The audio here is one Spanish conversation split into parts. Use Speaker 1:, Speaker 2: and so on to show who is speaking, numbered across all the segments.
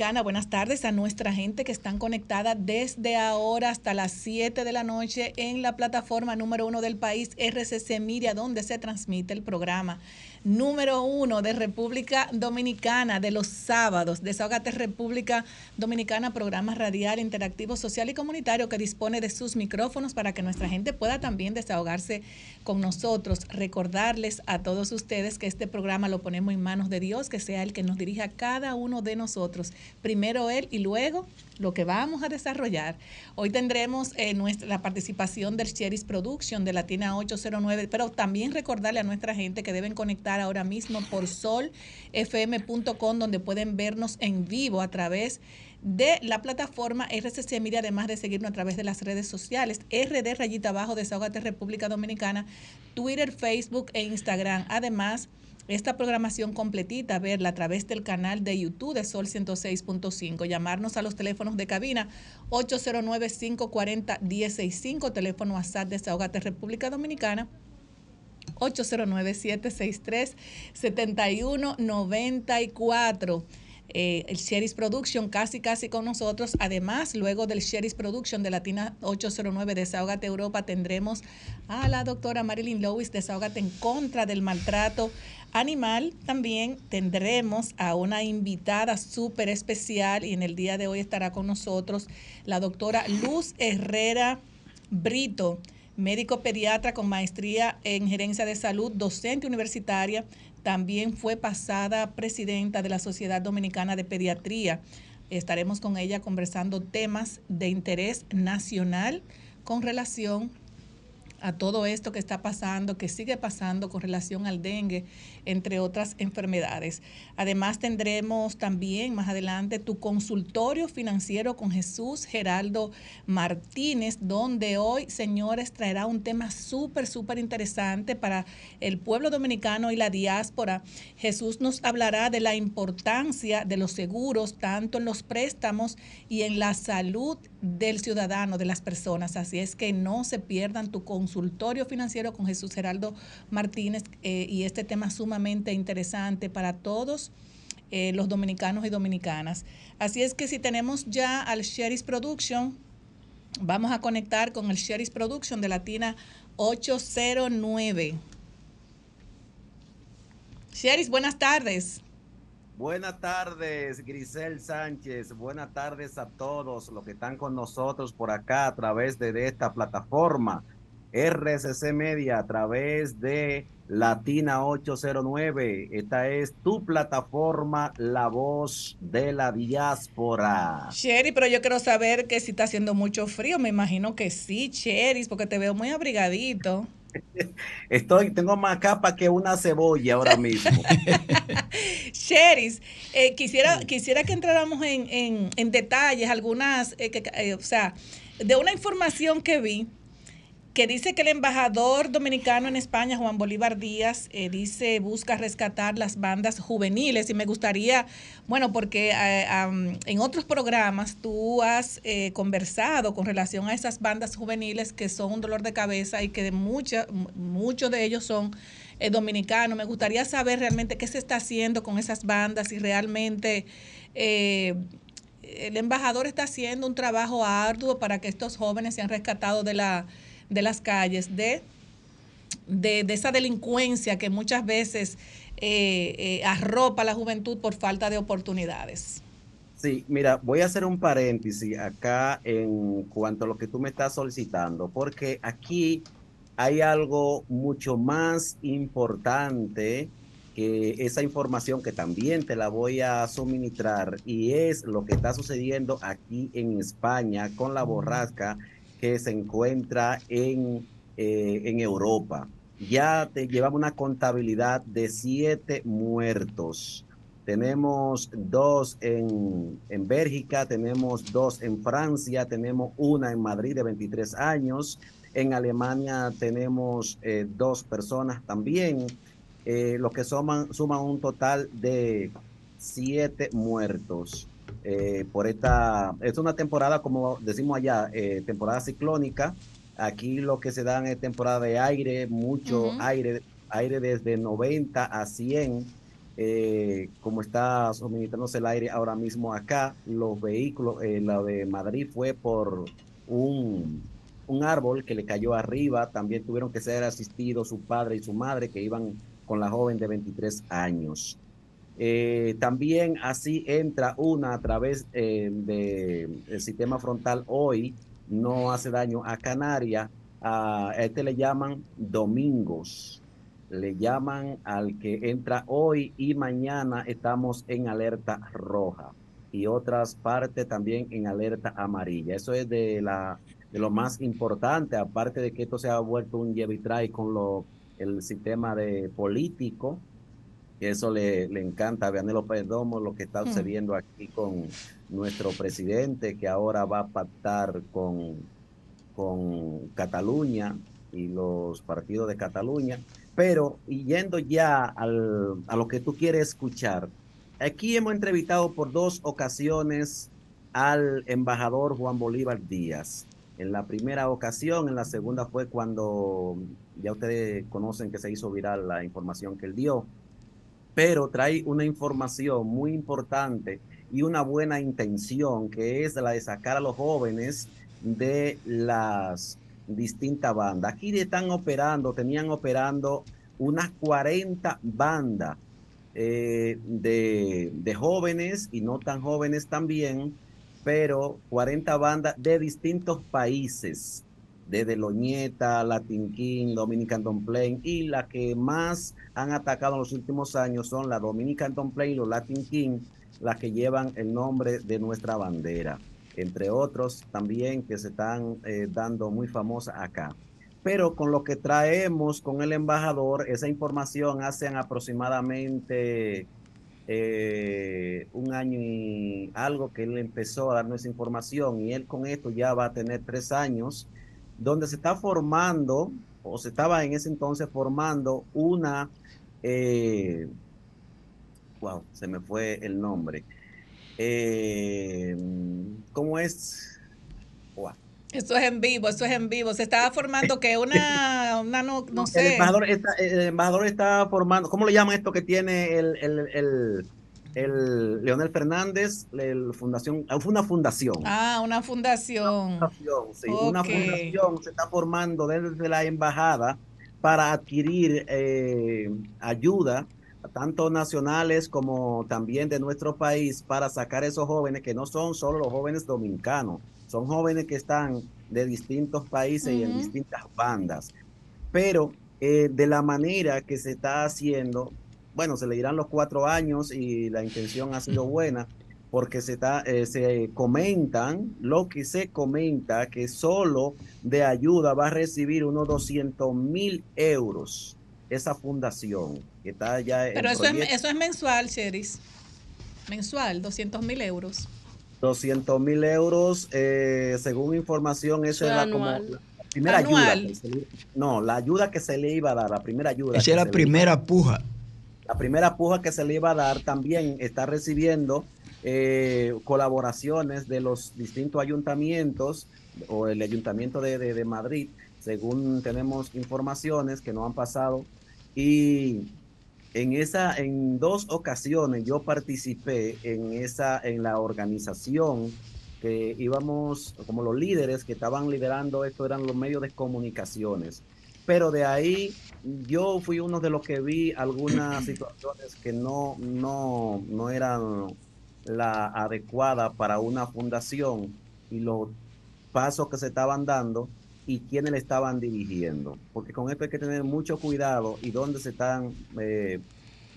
Speaker 1: Buenas tardes a nuestra gente que están conectada desde ahora hasta las 7 de la noche en la plataforma número uno del país, RCC Media, donde se transmite el programa número uno de República Dominicana de los sábados. Desahogate República Dominicana, programa radial, interactivo, social y comunitario que dispone de sus micrófonos para que nuestra gente pueda también desahogarse con nosotros. Recordarles a todos ustedes que este programa lo ponemos en manos de Dios, que sea el que nos dirija a cada uno de nosotros. Primero Él y luego lo que vamos a desarrollar. Hoy tendremos eh, nuestra, la participación del Cheris Production de Latina 809, pero también recordarle a nuestra gente que deben conectar ahora mismo por solfm.com, donde pueden vernos en vivo a través de la plataforma RCC Media, además de seguirnos a través de las redes sociales, RD Rayita Abajo, Desahogate República Dominicana, Twitter, Facebook e Instagram. Además, esta programación completita, verla a través del canal de YouTube de Sol 106.5. Llamarnos a los teléfonos de cabina 809-540-165, teléfono WhatsApp de Desahogate República Dominicana 809-763-7194. Eh, el Sheris Production casi casi con nosotros. Además, luego del Sheris Production de Latina 809 Desahogate Europa tendremos a la doctora Marilyn Lewis Desahogate en contra del maltrato animal. También tendremos a una invitada súper especial y en el día de hoy estará con nosotros la doctora Luz Herrera Brito médico pediatra con maestría en gerencia de salud, docente universitaria, también fue pasada presidenta de la Sociedad Dominicana de Pediatría. Estaremos con ella conversando temas de interés nacional con relación a todo esto que está pasando, que sigue pasando con relación al dengue, entre otras enfermedades. Además tendremos también más adelante tu consultorio financiero con Jesús Geraldo Martínez, donde hoy, señores, traerá un tema súper, súper interesante para el pueblo dominicano y la diáspora. Jesús nos hablará de la importancia de los seguros, tanto en los préstamos y en la salud del ciudadano, de las personas. Así es que no se pierdan tu consultorio financiero con Jesús Geraldo Martínez eh, y este tema sumamente interesante para todos. eh, los dominicanos y dominicanas. Así es que si tenemos ya al Sheris Production, vamos a conectar con el Sheris Production de Latina 809. Sheris, buenas tardes.
Speaker 2: Buenas tardes, Grisel Sánchez. Buenas tardes a todos los que están con nosotros por acá a través de, esta plataforma RCC Media, a través de Latina 809. Esta es tu plataforma, la voz de la diáspora.
Speaker 1: Sherry, pero yo quiero saber que si está haciendo mucho frío, me imagino que sí, Sherry, porque te veo muy abrigadito.
Speaker 2: Estoy, tengo más capa que una cebolla ahora mismo.
Speaker 1: Sheris, eh, quisiera, quisiera que entráramos en, en, detalles, algunas, eh, eh, o sea, de una información que vi que dice que el embajador dominicano en España, Juan Bolívar Díaz, eh, dice busca rescatar las bandas juveniles y me gustaría, bueno, porque eh, en otros programas tú has eh, conversado con relación a esas bandas juveniles que son un dolor de cabeza y que de muchos de ellos son dominicanos. Me gustaría saber realmente qué se está haciendo con esas bandas y realmente el embajador está haciendo un trabajo arduo para que estos jóvenes sean rescatados de la de las calles, de, de, de esa delincuencia que muchas veces eh, eh, arropa a la juventud por falta de oportunidades.
Speaker 2: Sí, mira, voy a hacer un paréntesis acá en cuanto a lo que tú me estás solicitando, porque aquí hay algo mucho más importante que esa información que también te la voy a suministrar y es lo que está sucediendo aquí en España con la borrasca que se encuentra en eh, en Europa. Ya te llevamos una contabilidad de siete muertos. Tenemos dos en, en Bélgica, tenemos dos en Francia, tenemos una en Madrid de 23 años. En Alemania tenemos eh, dos personas también, eh, lo que suman, suman un total de siete muertos. Eh, por esta, es una temporada, como decimos allá, eh, temporada ciclónica. Aquí lo que se dan es temporada de aire, mucho aire, aire desde 90 a 100, eh, como está suministrándose el aire ahora mismo acá. Los vehículos, la de Madrid fue por un, un árbol que le cayó arriba, también tuvieron que ser asistidos su padre y su madre que iban con la joven de 23 años. Eh, también así entra una a través eh, del sistema frontal hoy, no hace daño a Canarias. A este le llaman domingos, le llaman al que entra hoy y mañana estamos en alerta roja y otras partes también en alerta amarilla. Eso es de, la, de lo más importante, aparte de que esto se ha vuelto un lleve con lo, el sistema de político eso le, le encanta a Vianelo Perdomo lo que está hmm. sucediendo aquí con nuestro presidente, que ahora va a pactar con, con Cataluña y los partidos de Cataluña. Pero yendo ya al, a lo que tú quieres escuchar, aquí hemos entrevistado por dos ocasiones al embajador Juan Bolívar Díaz. En la primera ocasión, en la segunda fue cuando ya ustedes conocen que se hizo viral la información que él dio pero trae una información muy importante y una buena intención, que es la de sacar a los jóvenes de las distintas bandas. Aquí están operando, tenían operando unas 40 bandas eh, de, de jóvenes y no tan jóvenes también, pero 40 bandas de distintos países desde Loñeta, Latin King, Dominican Don't Play, y las que más han atacado en los últimos años son la Dominican Don't Play y los Latin King, las que llevan el nombre de nuestra bandera, entre otros también que se están eh, dando muy famosas acá. Pero con lo que traemos con el embajador, esa información hace aproximadamente eh, un año y algo que él empezó a darnos información y él con esto ya va a tener tres años donde se está formando, o se estaba en ese entonces formando una, eh, wow, se me fue el nombre. Eh, ¿Cómo es?
Speaker 1: Wow. Esto es en vivo, esto es en vivo. Se estaba formando que una, una no, no, sé.
Speaker 2: El embajador, está, el embajador está formando, ¿cómo le llaman esto que tiene el, el, el el Leonel Fernández, fundación, ah, fue una fundación.
Speaker 1: Ah, una fundación.
Speaker 2: Una fundación, sí. Una fundación se está formando desde la embajada para adquirir eh, ayuda, tanto nacionales como también de nuestro país, para sacar esos jóvenes que no son solo los jóvenes dominicanos, son jóvenes que están de distintos países y en distintas bandas. Pero eh, de la manera que se está haciendo, bueno, se le dirán los cuatro años y la intención ha sido buena porque se, está, eh, se comentan, lo que se comenta, que solo de ayuda va a recibir unos 200 mil euros esa fundación que está ya
Speaker 1: Pero eso es, eso es mensual, Cheris. Mensual, 200 mil euros.
Speaker 2: 200 mil euros, eh, según información, esa es la, como, la primera ayuda. no, la ayuda que se le iba a dar, la primera ayuda.
Speaker 3: Esa es la primera puja.
Speaker 2: La primera puja que se le iba a dar también está recibiendo eh, colaboraciones de los distintos ayuntamientos o el ayuntamiento de, Madrid, según tenemos informaciones que no han pasado. Y en esa, en dos ocasiones yo participé en esa, en la organización que íbamos, como los líderes que estaban liderando esto eran los medios de comunicaciones. Pero de ahí yo fui uno de los que vi algunas situaciones que no, no, no eran la adecuada para una fundación y los pasos que se estaban dando y quiénes le estaban dirigiendo. Porque con esto hay que tener mucho cuidado y dónde se están eh,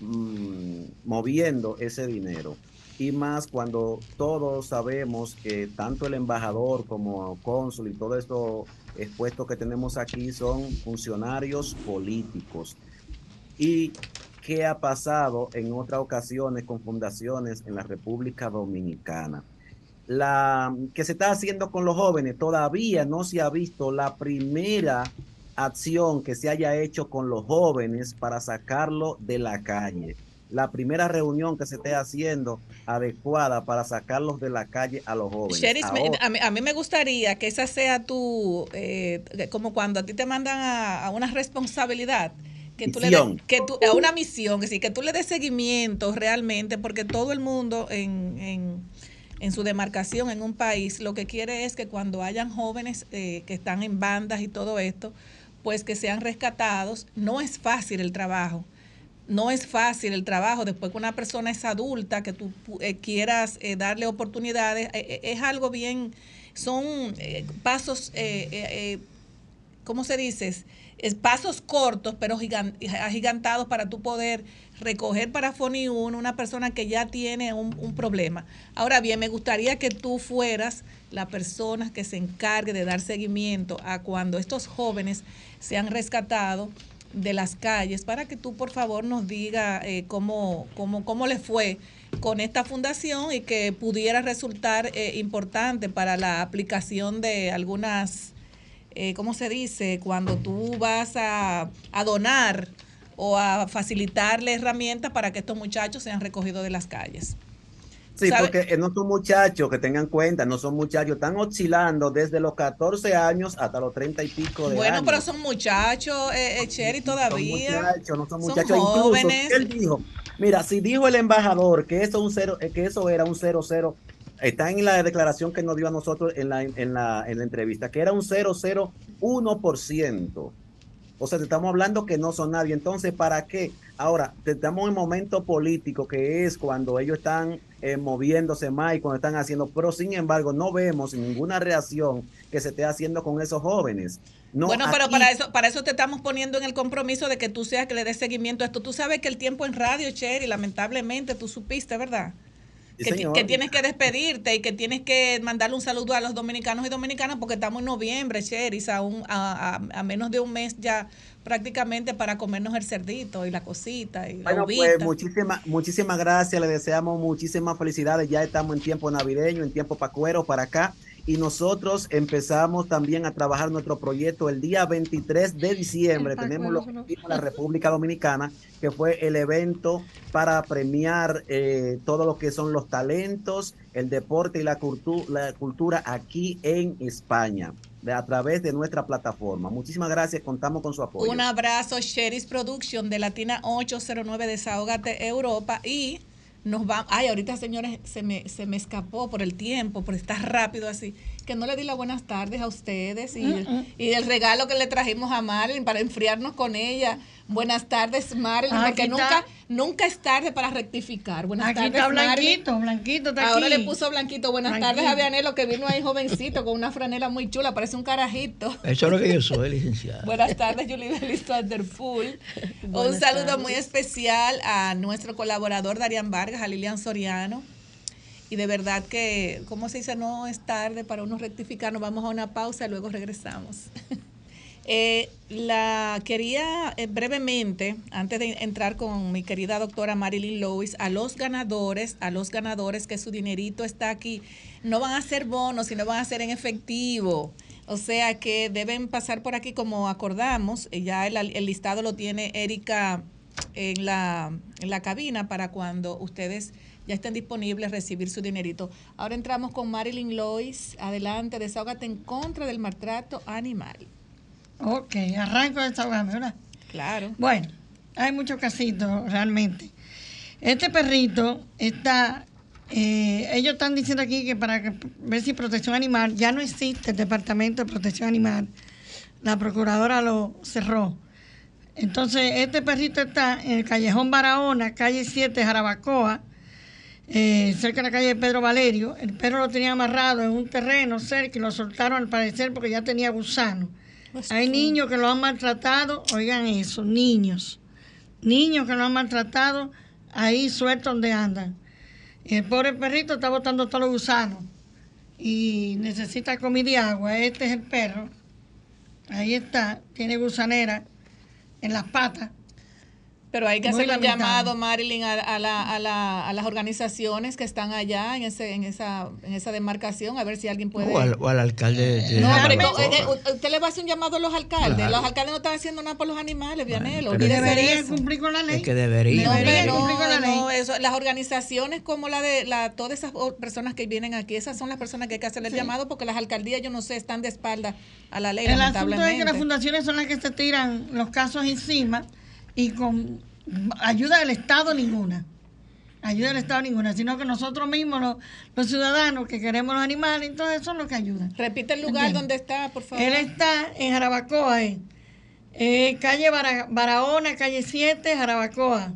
Speaker 2: mm, moviendo ese dinero. Y más cuando todos sabemos que tanto el embajador como cónsul y todo esto expuesto que tenemos aquí son funcionarios políticos. ¿Y qué ha pasado en otras ocasiones con fundaciones en la República Dominicana? La que se está haciendo con los jóvenes todavía no se ha visto la primera acción que se haya hecho con los jóvenes para sacarlo de la calle la primera reunión que se esté haciendo adecuada para sacarlos de la calle a los jóvenes.
Speaker 1: a, mí, me gustaría que esa sea tu, eh, como cuando a ti te mandan a, una responsabilidad, que tú le que tú, a una misión, que, sí, que tú le des seguimiento realmente, porque todo el mundo en, en, en, su demarcación, en un país, lo que quiere es que cuando hayan jóvenes eh, que están en bandas y todo esto, pues que sean rescatados. No es fácil el trabajo no es fácil el trabajo después que una persona es adulta, que tú eh, quieras eh, darle oportunidades, eh, es algo bien, son pasos, ¿cómo se dice? Es pasos cortos, pero agigantados para tú poder recoger para Foni 1 una persona que ya tiene un, un, problema. Ahora bien, me gustaría que tú fueras la persona que se encargue de dar seguimiento a cuando estos jóvenes se han rescatado de las calles para que tú por favor nos diga eh, cómo, cómo, cómo le fue con esta fundación y que pudiera resultar eh, importante para la aplicación de algunas, eh, ¿cómo se dice? Cuando tú vas a, a donar o a facilitarle herramientas para que estos muchachos sean recogidos de las calles.
Speaker 2: Sí, porque eh, no son muchachos que tengan cuenta, no son muchachos, están oscilando desde los 14 años hasta los 30 y pico de
Speaker 1: bueno,
Speaker 2: años.
Speaker 1: Bueno, pero son muchachos, eh, eh Cherry, todavía.
Speaker 2: Son muchachos, no son muchachos. jóvenes. él dijo, mira, si dijo el embajador que eso, un cero, eh, que eso era un 00, está en la declaración que nos dio a nosotros en la, en la, en la entrevista, que era un 001%. O sea, te estamos hablando que no son nadie. Entonces, ¿para qué? Ahora, estamos en momento político, que es cuando ellos están eh, moviéndose más y cuando están haciendo, pero sin embargo, no vemos ninguna reacción que se esté haciendo con esos jóvenes.
Speaker 1: bueno, pero para eso, para eso te estamos poniendo en el compromiso de que tú seas que le des seguimiento a esto. Tú sabes que el tiempo en radio, Cherry, lamentablemente, tú supiste, ¿verdad? Que, tienes que despedirte y que tienes que mandarle un saludo a los dominicanos y dominicanas porque estamos en noviembre, Cheris, a, a, menos de un mes ya prácticamente para comernos el cerdito y la cosita. Y
Speaker 2: bueno, pues muchísimas muchísimas gracias, le deseamos muchísimas felicidades, ya estamos en tiempo navideño, en tiempo pacuero para acá y nosotros empezamos también a trabajar nuestro proyecto el día 23 de diciembre. Tenemos lo que la República Dominicana, que fue el evento para premiar eh, todo lo que son los talentos, el deporte y la, la cultura aquí en España a través de nuestra plataforma. Muchísimas gracias, contamos con su apoyo.
Speaker 1: Un abrazo, Sheris Production de Latina 809 Desahogate Europa y nos va, ay, ahorita señores, se me, se me escapó por el tiempo, por estar rápido así, que no le di las buenas tardes a ustedes y, mm, mm. y el regalo que le trajimos a Marilyn para enfriarnos con ella. Buenas tardes, Marilyn, ah, porque nunca, nunca es tarde para rectificar. Buenas
Speaker 3: aquí
Speaker 1: tardes,
Speaker 3: está Blanquito, Blanquito está
Speaker 1: Ahora le puso Blanquito. Buenas tardes a Vianelo, que vino ahí jovencito con una franela muy chula, parece un carajito.
Speaker 4: Eso es lo que yo soy, licenciada.
Speaker 1: Buenas tardes, Julie Belis Wonderful. un saludo muy especial a nuestro colaborador Darian Vargas, a Lilian Soriano. Y de verdad que, ¿cómo se dice? No es tarde para uno rectificar. Nos vamos a una pausa y luego regresamos. Eh, la quería eh, brevemente, antes de entrar con mi querida doctora Marilyn Lewis, a los ganadores, a los ganadores que su dinerito está aquí, no van a ser bonos, sino van a ser en efectivo. O sea que deben pasar por aquí como acordamos. Ya el, el listado lo tiene Erika en la, en la cabina para cuando ustedes ya estén disponibles recibir su dinerito. Ahora entramos con Marilyn Lois. Adelante, desahógate en contra del maltrato animal.
Speaker 3: Ok, arranco de desahogarme, ¿verdad?
Speaker 1: Claro.
Speaker 3: Bueno, hay muchos casitos realmente. Este perrito está, eh, ellos están diciendo aquí que para ver si protección animal, ya no existe el departamento de protección animal. La procuradora lo cerró. Entonces, este perrito está en el callejón Barahona, calle 7, Jarabacoa, eh, cerca de la calle de Pedro Valerio. El perro lo tenía amarrado en un terreno cerca y lo soltaron al parecer porque ya tenía gusano. Pues Hay niños que lo han maltratado, oigan eso, niños. Niños que lo han maltratado ahí sueltos donde andan. El pobre perrito está botando todos los gusanos y necesita comida y agua. Este es el perro. Ahí está, tiene gusanera en las patas.
Speaker 1: Pero hay que
Speaker 3: Muy
Speaker 1: hacer un llamado, Marilyn, a, a la- a la- a las organizaciones que están allá en, ese, en, esa, en esa demarcación, a ver si alguien puede...
Speaker 4: O al, o al alcalde de
Speaker 1: No, pero eh, eh, usted le va a hacer un llamado a los alcaldes.
Speaker 4: Claro.
Speaker 1: Los alcaldes no están haciendo nada por los animales, Vianelo.
Speaker 4: pero-
Speaker 1: olvídese de
Speaker 3: Debería
Speaker 1: eso.
Speaker 3: cumplir con la ley.
Speaker 4: Es que debería.
Speaker 1: No,
Speaker 3: Debería
Speaker 1: hombre, no,
Speaker 3: cumplir con la ley.
Speaker 1: no, eso, las organizaciones como la de la, todas esas personas que vienen aquí, esas son las personas que hay que hacerle el
Speaker 3: Sí.
Speaker 1: llamado porque las alcaldías, yo no sé, están de espalda a la ley,
Speaker 3: El asunto es que las fundaciones son las que se tiran los casos encima y con ayuda del Estado ninguna. Ayuda del Estado ninguna, sino que nosotros mismos, los, los ciudadanos que queremos los animales, entonces son los que ayudan.
Speaker 1: Repite el lugar donde está, por favor.
Speaker 3: Él está en Jarabacoa, eh. Eh, calle Bara- Barahona, calle 7, Jarabacoa,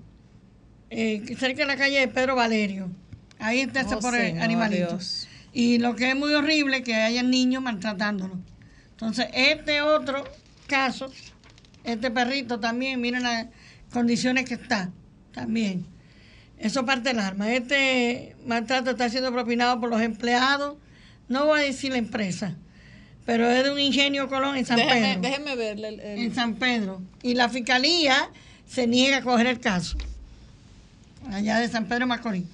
Speaker 3: eh, cerca de la calle de Pedro Valerio. Ahí está ese
Speaker 1: Oh,
Speaker 3: pobre
Speaker 1: Señor
Speaker 3: animalito. Y lo que es muy horrible es que haya niños maltratándolo. Entonces, este otro caso, este perrito también, miren las condiciones que está, también. Eso parte del arma. Este maltrato está siendo propinado por los empleados, no voy a decir la empresa, pero es de un ingenio Colón en San
Speaker 1: Déjeme,
Speaker 3: Pedro.
Speaker 1: déjeme verle. el- el-
Speaker 3: En San Pedro. Y la fiscalía se niega a coger el caso. Allá de San Pedro Macorís.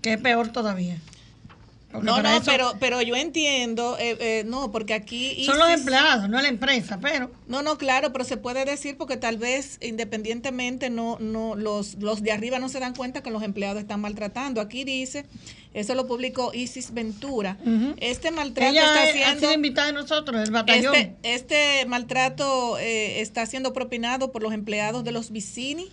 Speaker 3: Que es peor todavía. Porque
Speaker 1: No, no,
Speaker 3: eso
Speaker 1: pero, pero yo entiendo, eh, eh, no, porque aquí...
Speaker 3: Son los empleados, no la empresa, pero.
Speaker 1: No, no, claro, pero se puede decir porque tal vez independientemente no, no, los, los de arriba no se dan cuenta que los empleados están maltratando. Aquí dice, eso lo publicó Isis Ventura. Este maltrato
Speaker 3: Ella
Speaker 1: está
Speaker 3: ha sido invitada de nosotros, del batallón.
Speaker 1: Este, este maltrato eh, está siendo propinado por los empleados de los Vicini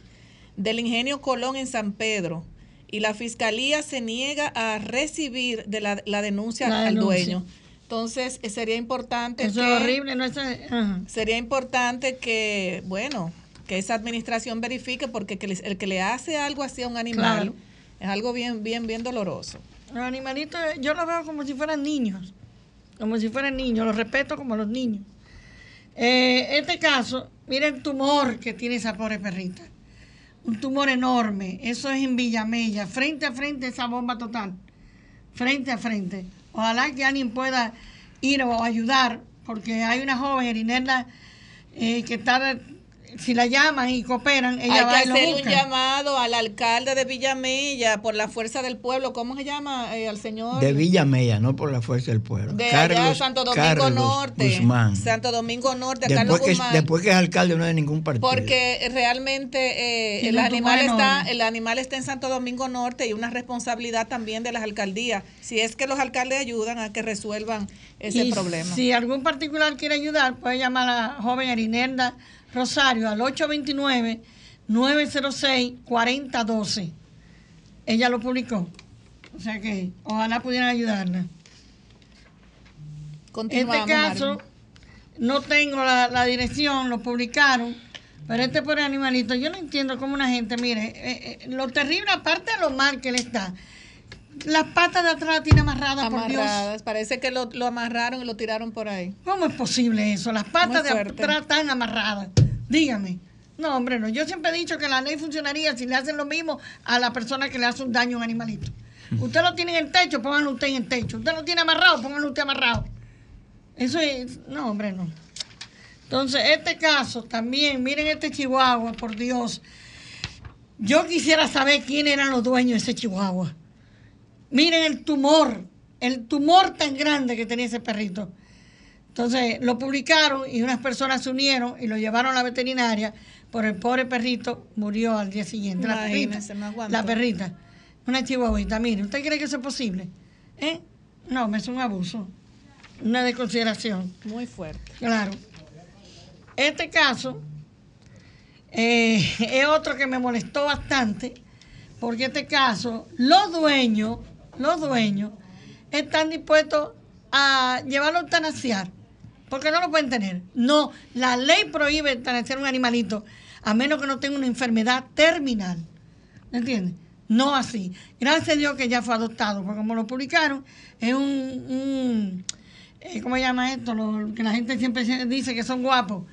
Speaker 1: del Ingenio Colón en San Pedro y la fiscalía se niega a recibir de la, la denuncia
Speaker 3: La
Speaker 1: al
Speaker 3: denuncia.
Speaker 1: dueño. Entonces, eh, sería importante
Speaker 3: Eso
Speaker 1: que,
Speaker 3: es horrible, no es. ajá.
Speaker 1: sería importante que, bueno, que esa administración verifique porque que les- el que le hace algo así a un animal
Speaker 3: Claro.
Speaker 1: es algo bien, bien, bien doloroso.
Speaker 3: Los animalitos, yo los veo como si fueran niños. Como si fueran niños, los respeto como los niños. Eh, este caso, miren el tumor que tiene esa pobre perrita. Un tumor enorme. Eso es en Villamella, frente a frente esa bomba total. Frente a frente. Ojalá que alguien pueda ir o ayudar, porque hay una joven, Erinela, eh, que está, si la llaman y cooperan, ella
Speaker 1: Hay
Speaker 3: va
Speaker 1: que
Speaker 3: y lo
Speaker 1: hacerle un llamado al alcalde de Villamella por la fuerza del pueblo. ¿Cómo se llama? Eh, al señor.
Speaker 4: De Villa Mella, no por la fuerza del pueblo.
Speaker 1: de allá de Santo Domingo
Speaker 4: Carlos
Speaker 1: Norte.
Speaker 4: Guzmán.
Speaker 1: Santo Domingo Norte, a Carlos
Speaker 4: Después que,
Speaker 1: Guzmán.
Speaker 4: después que es alcalde no es de ningún partido.
Speaker 1: porque realmente eh, el animal está el animal está en Santo Domingo Norte y una responsabilidad también de las alcaldías. Si es que los alcaldes ayudan a que resuelvan ese
Speaker 3: Y
Speaker 1: problema.
Speaker 3: Si algún particular quiere ayudar, puede llamar a la joven Erinelda Rosario al 829-906-4012. Ella lo publicó. O sea que ojalá pudieran ayudarla.
Speaker 1: Continuamos,
Speaker 3: este caso, no tengo la, la dirección, lo publicaron. Pero este pobre animalito, yo no entiendo cómo una gente, mire, eh, eh, lo terrible, aparte de lo mal que él está, las patas de atrás las tiene amarradas, por Dios.
Speaker 1: amarradas. Parece que lo, lo amarraron y lo tiraron por ahí.
Speaker 3: ¿Cómo es posible eso? Las patas de atrás están amarradas. Dígame. No, hombre, no. Yo siempre he dicho que la ley funcionaría si le hacen lo mismo a la persona que le hace un daño a un animalito. Usted lo tiene en el techo, pónganlo usted en el techo. Usted lo tiene amarrado, pónganlo usted amarrado. Eso es. No, hombre, no. Entonces, este caso también, miren este chihuahua, por Dios. Yo quisiera saber quién eran los dueños de ese chihuahua. Miren el tumor, el tumor tan grande que tenía ese perrito. Entonces lo publicaron y unas personas se unieron y lo llevaron a la veterinaria, pero el pobre perrito murió al día siguiente. La perrita, la perrita, una chihuahuita. Mire, ¿usted cree que eso es posible? ¿Eh? No, me es un abuso, una desconsideración.
Speaker 1: Muy fuerte.
Speaker 3: Claro. Este caso eh, es otro que me molestó bastante, porque este caso, los dueños, los dueños, están dispuestos a llevarlo a eutanasiar, porque no lo pueden tener. No, la ley prohíbe eutanasiar un animalito, a menos que no tenga una enfermedad terminal. ¿Me entiendes? No así. Gracias a Dios que ya fue adoptado, porque como lo publicaron, es un, un eh, ¿cómo se llama esto? Lo que la gente siempre dice que son guapos.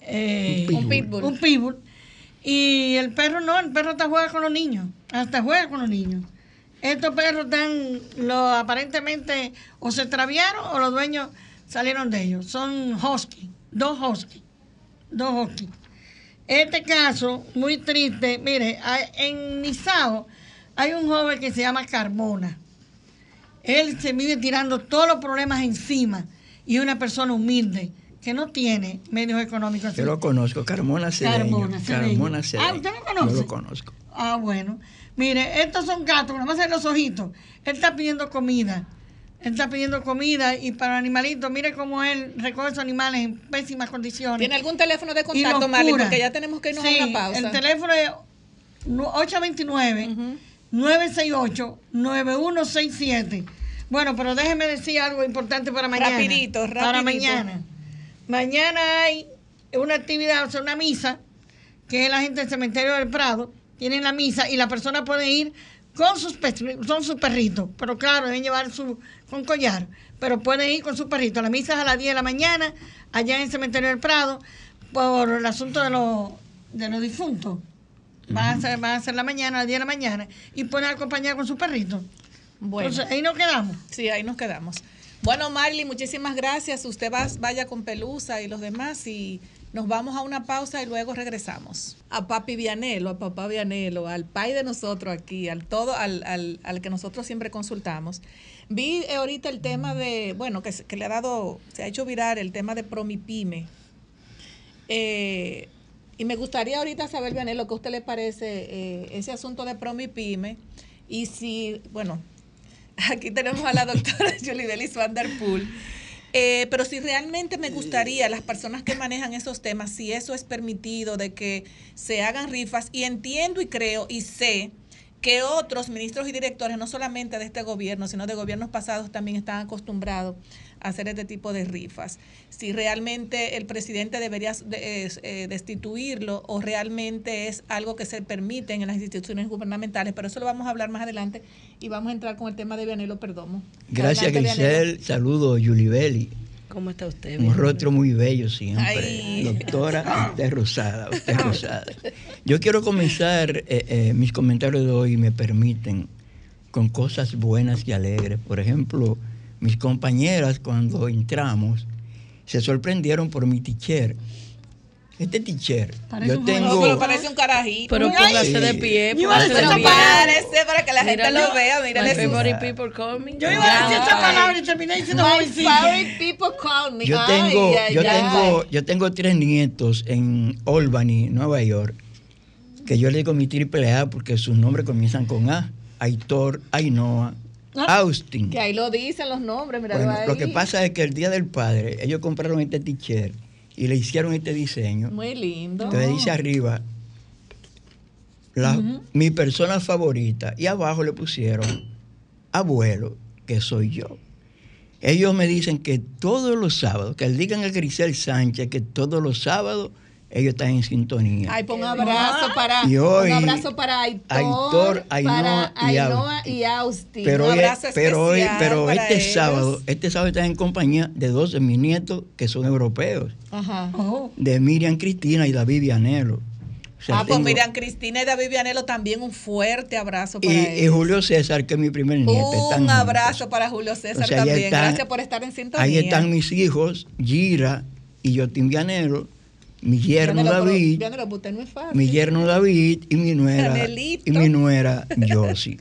Speaker 3: Eh,
Speaker 1: Un pitbull.
Speaker 3: Un pitbull. Y el perro no, el perro hasta juega con los niños, hasta juega con los niños. Estos perros están, lo, aparentemente, o se extraviaron o los dueños salieron de ellos. Son husky, dos husky, dos husky. Este caso, muy triste, mire, en Nizao hay un joven que se llama Carmona. Él se vive tirando todos los problemas encima y es una persona humilde que no tiene medios económicos.
Speaker 4: Yo lo conozco, Carmona Cedeño.
Speaker 3: Carmona Cedeño.
Speaker 4: Carmona Cedeño.
Speaker 3: Ah, ¿usted lo conoce?
Speaker 4: Yo lo conozco.
Speaker 3: Ah, bueno. Mire, estos son gatos, nada más en los ojitos. Él está pidiendo comida. Él está pidiendo comida y para animalitos, mire cómo él recoge esos animales en pésimas condiciones.
Speaker 1: ¿Tiene algún teléfono de contacto, Marley? Porque ya tenemos que irnos
Speaker 3: Sí,
Speaker 1: a una pausa.
Speaker 3: El teléfono es nu- 829-968-9167. Bueno, pero déjeme decir algo importante para mañana.
Speaker 1: Rapidito,
Speaker 3: Para
Speaker 1: rapidito.
Speaker 3: mañana. Mañana hay una actividad, o sea, una misa, que es la gente del cementerio del Prado. Tienen la misa y la persona puede ir con sus, con sus perritos. Pero claro, deben llevar su con collar. Pero pueden ir con su perrito. La misa es a las 10 de la mañana, allá en el cementerio del Prado, por el asunto de los, de los difuntos. Va a, ser, va a ser la mañana, a las 10 de la mañana. Y pueden acompañar con su perrito.
Speaker 1: Bueno.
Speaker 3: Entonces, ahí nos quedamos.
Speaker 1: Sí, ahí nos quedamos. Bueno, Marley, muchísimas gracias. Usted va, vaya con Pelusa y los demás y nos vamos a una pausa y luego regresamos. A Papi Vianelo, a Papá Vianelo, al pai de nosotros aquí, al todo, al, al, al que nosotros siempre consultamos. Vi ahorita el tema de, bueno, que, que le ha dado, se ha hecho virar el tema de Promipyme. Eh, y me gustaría ahorita saber, Vianelo, qué a usted le parece eh, ese asunto de Promipyme y si, bueno, Aquí tenemos a la doctora Julie Delis Van Der Poel. Eh, pero si realmente me gustaría, las personas que manejan esos temas, si eso es permitido, de que se hagan rifas, y entiendo y creo y sé que otros ministros y directores, no solamente de este gobierno, sino de gobiernos pasados, también están acostumbrados hacer este tipo de rifas. Si realmente el presidente debería eh, destituirlo o realmente es algo que se permite en las instituciones gubernamentales, pero eso lo vamos a hablar más adelante y vamos a entrar con el tema de Vianelo Perdomo.
Speaker 4: Gracias. Grisel. Saludos, Yulibeli.
Speaker 5: ¿Cómo está usted?
Speaker 4: Un rostro muy bello siempre.
Speaker 1: Ay.
Speaker 4: Doctora, usted es rosada, usted es rosada. Yo quiero comenzar eh, eh, mis comentarios de hoy, me permiten, con cosas buenas y alegres. Por ejemplo, mis compañeras cuando entramos se sorprendieron por mi teacher. Este teacher,
Speaker 3: Parece
Speaker 4: yo
Speaker 1: No,
Speaker 4: tengo...
Speaker 1: pero parece un carajito.
Speaker 5: Pero póngase de pie,
Speaker 3: Yo iba a
Speaker 5: póngase
Speaker 3: decir
Speaker 5: de pie.
Speaker 1: Parece para que la gente
Speaker 5: Míralo.
Speaker 1: lo vea. Mírale
Speaker 5: My favorite people call me.
Speaker 3: Yo iba a decir esa
Speaker 1: Ay.
Speaker 3: palabra y terminé diciendo
Speaker 1: My favorite people call me.
Speaker 4: Yo tengo,
Speaker 1: ay,
Speaker 4: yo
Speaker 1: ay.
Speaker 4: tengo, yo tengo tres nietos en Albany, Nueva York, que yo le digo mi triple A porque sus nombres comienzan con A. Aitor, Ainhoa,
Speaker 3: Ah.
Speaker 4: Austin.
Speaker 1: Que ahí lo dicen los nombres, mira
Speaker 4: Bueno, lo que pasa es que el día del padre, ellos compraron este t-shirt y le hicieron este diseño.
Speaker 1: Muy lindo.
Speaker 4: Entonces dice arriba, la- mi persona favorita. Y abajo le pusieron, abuelo, que soy yo. Ellos me dicen que todos los sábados, que digan a Grisel Sánchez que todos los sábados ellos están en sintonía.
Speaker 1: Ay, pon un abrazo para,
Speaker 4: Y hoy,
Speaker 1: un abrazo para Aitor,
Speaker 4: Aitor, Ainhoa
Speaker 1: para
Speaker 4: y
Speaker 1: Ainhoa
Speaker 4: Austin.
Speaker 1: y Austin.
Speaker 4: pero
Speaker 1: un
Speaker 4: hoy,
Speaker 1: abrazo
Speaker 4: pero hoy, pero
Speaker 1: para
Speaker 4: este
Speaker 1: ellos.
Speaker 4: sábado, este sábado están en compañía de dos de mis nietos que son europeos,
Speaker 1: Ajá.
Speaker 3: Oh.
Speaker 4: de Miriam Cristina y David Vianelo. O sea,
Speaker 1: ah, pues miran, Cristina y David Vianelo también un fuerte abrazo para
Speaker 4: y, y
Speaker 1: ellos.
Speaker 4: Julio César, que es mi primer nieto. están
Speaker 1: Un
Speaker 4: juntos.
Speaker 1: abrazo para Julio César
Speaker 4: O sea, ahí
Speaker 1: también.
Speaker 4: están-
Speaker 1: Gracias por estar en sintonía.
Speaker 4: Ahí están mis hijos, Gira y Jotin Vianelo, mi yerno David,
Speaker 1: Vianelo, usted no es fácil.
Speaker 4: mi yerno David y mi nuera
Speaker 1: Canelito.
Speaker 4: y mi nuera Josie.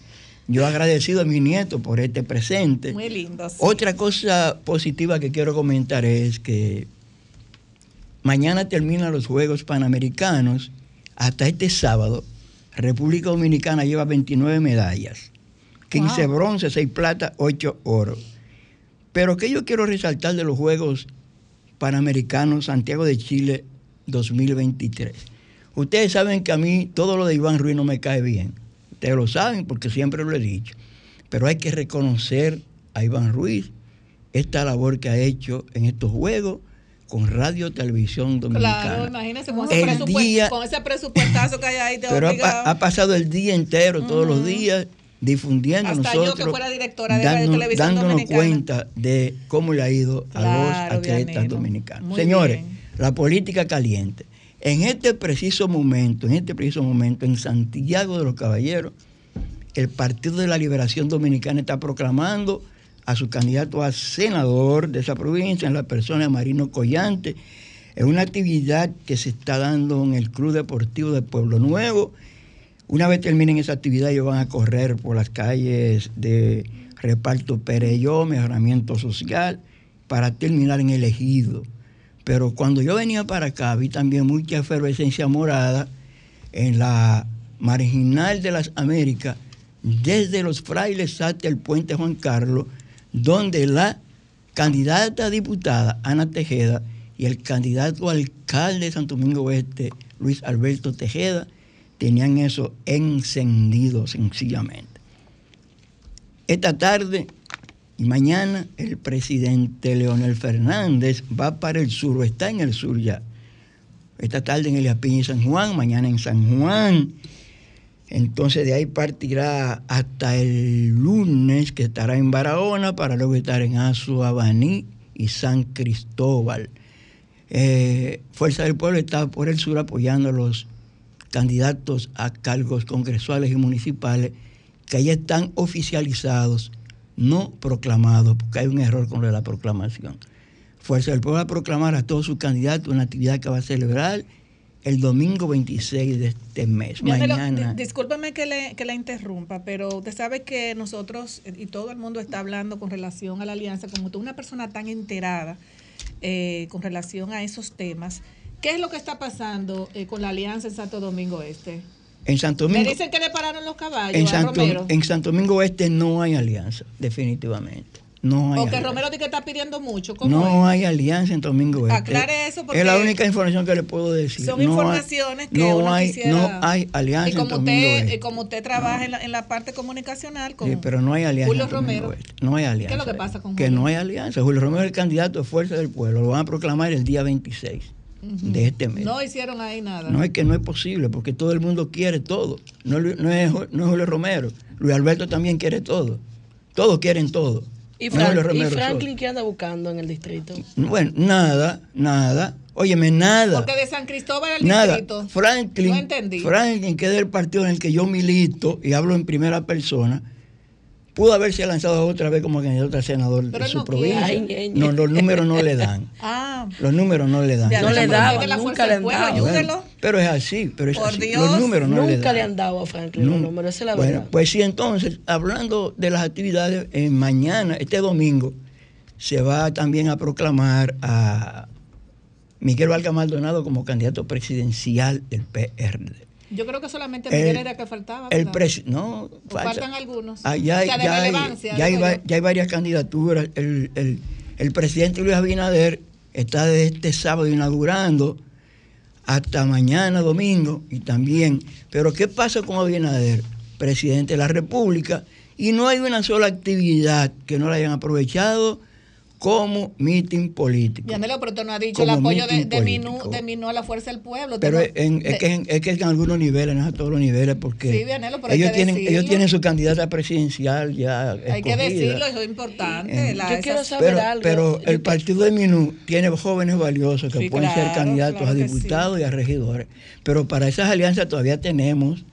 Speaker 4: Yo agradecido a mi nieto por este presente.
Speaker 1: Muy lindo. sí.
Speaker 4: Otra cosa positiva que quiero comentar es que mañana terminan los Juegos Panamericanos. Hasta este sábado, República Dominicana lleva 29 medallas. 15
Speaker 1: Wow.
Speaker 4: bronce, 6 plata, 8 oro. Pero que yo quiero resaltar de los Juegos Panamericanos Santiago de Chile 2023. Ustedes saben que a mí todo lo de Iván Ruiz no me cae bien. Ustedes lo saben porque siempre lo he dicho. Pero hay que reconocer a Iván Ruiz esta labor que ha hecho en estos Juegos con Radio Televisión Dominicana.
Speaker 1: Claro, imagínese con ese,
Speaker 4: El
Speaker 1: presupuesto,
Speaker 4: día-
Speaker 1: con ese presupuestazo que hay ahí. te
Speaker 4: Pero ha, pasado el día entero, todos los días, difundiendo
Speaker 1: Hasta yo,
Speaker 4: nosotros.
Speaker 1: que fuera directora de Radio
Speaker 4: dándonos-
Speaker 1: Televisión
Speaker 4: dándonos
Speaker 1: Dominicana.
Speaker 4: cuenta de cómo le ha ido a
Speaker 1: Claro,
Speaker 4: los atletas dominicanos. Señores,
Speaker 1: bien.
Speaker 4: La política caliente. En este preciso momento, en este preciso momento, en Santiago de los Caballeros, el Partido de la Liberación Dominicana está proclamando a su candidato a senador de esa provincia, en la persona de Marino Collante. Es una actividad que se está dando en el Club Deportivo de Pueblo Nuevo. Una vez terminen esa actividad, ellos van a correr por las calles de Reparto Pereyó, Mejoramiento Social, para terminar en el ejido. Pero cuando yo venía para acá, vi también mucha efervescencia morada en la marginal de las Américas, desde los frailes hasta el puente Juan Carlos, donde la candidata diputada, Ana Tejeda, y el candidato alcalde de Santo Domingo Oeste, Luis Alberto Tejeda, tenían eso encendido sencillamente. Esta tarde mañana el presidente Leonel Fernández va para el sur, o está en el sur ya. Esta tarde en Elias Piña y San Juan, mañana en San Juan. Entonces de ahí partirá hasta el lunes, que estará en Barahona, para luego estar en Azua, Baní y San Cristóbal. Eh, Fuerza del Pueblo está por el sur apoyando a los candidatos a cargos congresuales y municipales que ya están oficializados, no proclamados, porque hay un error con la proclamación. Fuerza del Pueblo va a proclamar a todos sus candidatos una actividad que va a celebrar el domingo 26 de este mes. Mañana.
Speaker 1: di- discúlpeme que le, que la interrumpa, pero usted sabe que nosotros y todo el mundo está hablando con relación a la alianza, como tú, una persona tan enterada eh, con relación a esos temas. ¿Qué es lo que está pasando eh, con la alianza en Santo Domingo Este?
Speaker 4: En Santo
Speaker 1: Me
Speaker 4: Domingo,
Speaker 1: dicen que le pararon los caballos
Speaker 4: en Santo, en Santo Domingo Este no hay alianza, definitivamente. No hay
Speaker 1: Porque
Speaker 4: alianza.
Speaker 1: Romero dice que está pidiendo mucho. ¿Cómo
Speaker 4: No
Speaker 1: es?
Speaker 4: hay alianza en Domingo Este.
Speaker 1: Aclare eso porque
Speaker 4: es la única información que le puedo decir.
Speaker 1: Son
Speaker 4: No hay-
Speaker 1: informaciones que
Speaker 4: no
Speaker 1: uno
Speaker 4: hay,
Speaker 1: quisiera...
Speaker 4: No hay alianza
Speaker 1: y como
Speaker 4: en Domingo
Speaker 1: usted,
Speaker 4: Este.
Speaker 1: como usted trabaja en, la, en la parte comunicacional con
Speaker 4: Sí, pero no hay alianza.
Speaker 1: Julio
Speaker 4: en
Speaker 1: Romero.
Speaker 4: Este. No hay alianza.
Speaker 1: ¿Qué es lo que pasa con
Speaker 4: Que
Speaker 1: Julio?
Speaker 4: no hay alianza. Julio Romero es el candidato de Fuerza del Pueblo. Lo van a proclamar el día 26 de este mes.
Speaker 1: No hicieron ahí nada.
Speaker 4: No es que no es posible, porque todo el mundo quiere todo. No, es- no es, no es Julio Romero. Luis Alberto también quiere todo. Todos quieren todo.
Speaker 5: ¿Y,
Speaker 4: No
Speaker 5: Frank-
Speaker 4: Julio
Speaker 5: y. Franklin qué anda buscando en el distrito?
Speaker 4: Bueno, nada, nada. Óyeme, nada.
Speaker 1: Porque de San Cristóbal al
Speaker 4: Nada.
Speaker 1: distrito.
Speaker 4: Franklin,
Speaker 1: No entendí.
Speaker 4: Franklin, que es del partido en el que yo milito y hablo en primera persona, pudo haberse lanzado otra vez como candidato a senador
Speaker 1: Pero
Speaker 4: de su
Speaker 1: no
Speaker 4: provincia.
Speaker 5: Ay,
Speaker 4: No, los números no le dan.
Speaker 1: Ah,
Speaker 4: Los números no le dan.
Speaker 1: Ya,
Speaker 5: No le
Speaker 1: pero
Speaker 5: daban, nunca le han dado.
Speaker 4: Pero es así, pero es
Speaker 1: Por
Speaker 4: así.
Speaker 1: Dios,
Speaker 4: los números no le
Speaker 5: Nunca
Speaker 4: dan.
Speaker 5: le han dado a Franklin
Speaker 4: No.
Speaker 5: los números, esa es la
Speaker 4: bueno,
Speaker 5: verdad.
Speaker 4: pues sí, entonces, hablando de las actividades, eh, mañana, este domingo, se va también a proclamar a Miguel Valga Maldonado como candidato presidencial del PRD.
Speaker 1: Yo creo que solamente
Speaker 4: El-
Speaker 1: Miguel era que faltaba.
Speaker 4: El presi- no, falta.
Speaker 1: faltan algunos.
Speaker 4: Ah, ya,
Speaker 1: O
Speaker 4: hay-
Speaker 1: sea, de
Speaker 4: ya hay,
Speaker 1: relevancia,
Speaker 4: ya hay
Speaker 1: digo
Speaker 4: va-
Speaker 1: yo.
Speaker 4: ya hay varias candidaturas. El, el- el presidente Luis Abinader está desde este sábado inaugurando hasta mañana domingo y también. Pero ¿qué pasa con Abinader? Presidente de la República y no hay una sola actividad que no la hayan aprovechado como mitin político.
Speaker 1: Yanelo, pero tú no has dicho
Speaker 4: Como
Speaker 1: el apoyo de, de, Minú,
Speaker 4: político.
Speaker 1: de Minú a la fuerza del pueblo.
Speaker 4: Pero en-
Speaker 1: de-
Speaker 4: es, que en, es que en algunos niveles, no es a todos los niveles, porque
Speaker 1: Sí, Vianelo, pero hay
Speaker 4: ellos, tienen,
Speaker 1: decirlo.
Speaker 4: ellos tienen su candidata presidencial ya
Speaker 1: hay que
Speaker 4: escogida.
Speaker 1: decirlo, eso es importante.
Speaker 4: Eh,
Speaker 1: la-
Speaker 5: Yo
Speaker 1: esas-
Speaker 5: quiero saber
Speaker 4: Pero,
Speaker 5: algo.
Speaker 4: pero
Speaker 5: Yo
Speaker 4: el
Speaker 5: que-
Speaker 4: partido de Minú tiene jóvenes valiosos que
Speaker 1: Sí,
Speaker 4: pueden ser candidatos
Speaker 1: claro
Speaker 4: a diputados y a regidores. Pero para esas alianzas todavía tenemos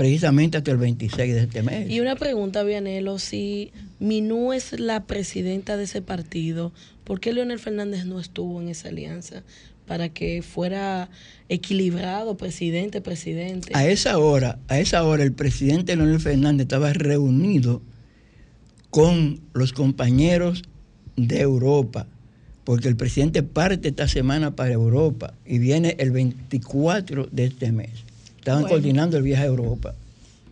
Speaker 4: precisamente hasta el 26 de este mes.
Speaker 5: Y una pregunta, Vianelo, si Minú es la presidenta de ese partido, ¿por qué Leonel Fernández no estuvo en esa alianza? Para que fuera equilibrado presidente, presidente.
Speaker 4: A esa hora, a esa hora el presidente Leonel Fernández estaba reunido con los compañeros de Europa, porque el presidente parte esta semana para Europa y viene el 24 de este mes. Estaban
Speaker 1: Bueno.
Speaker 4: coordinando el viaje a Europa.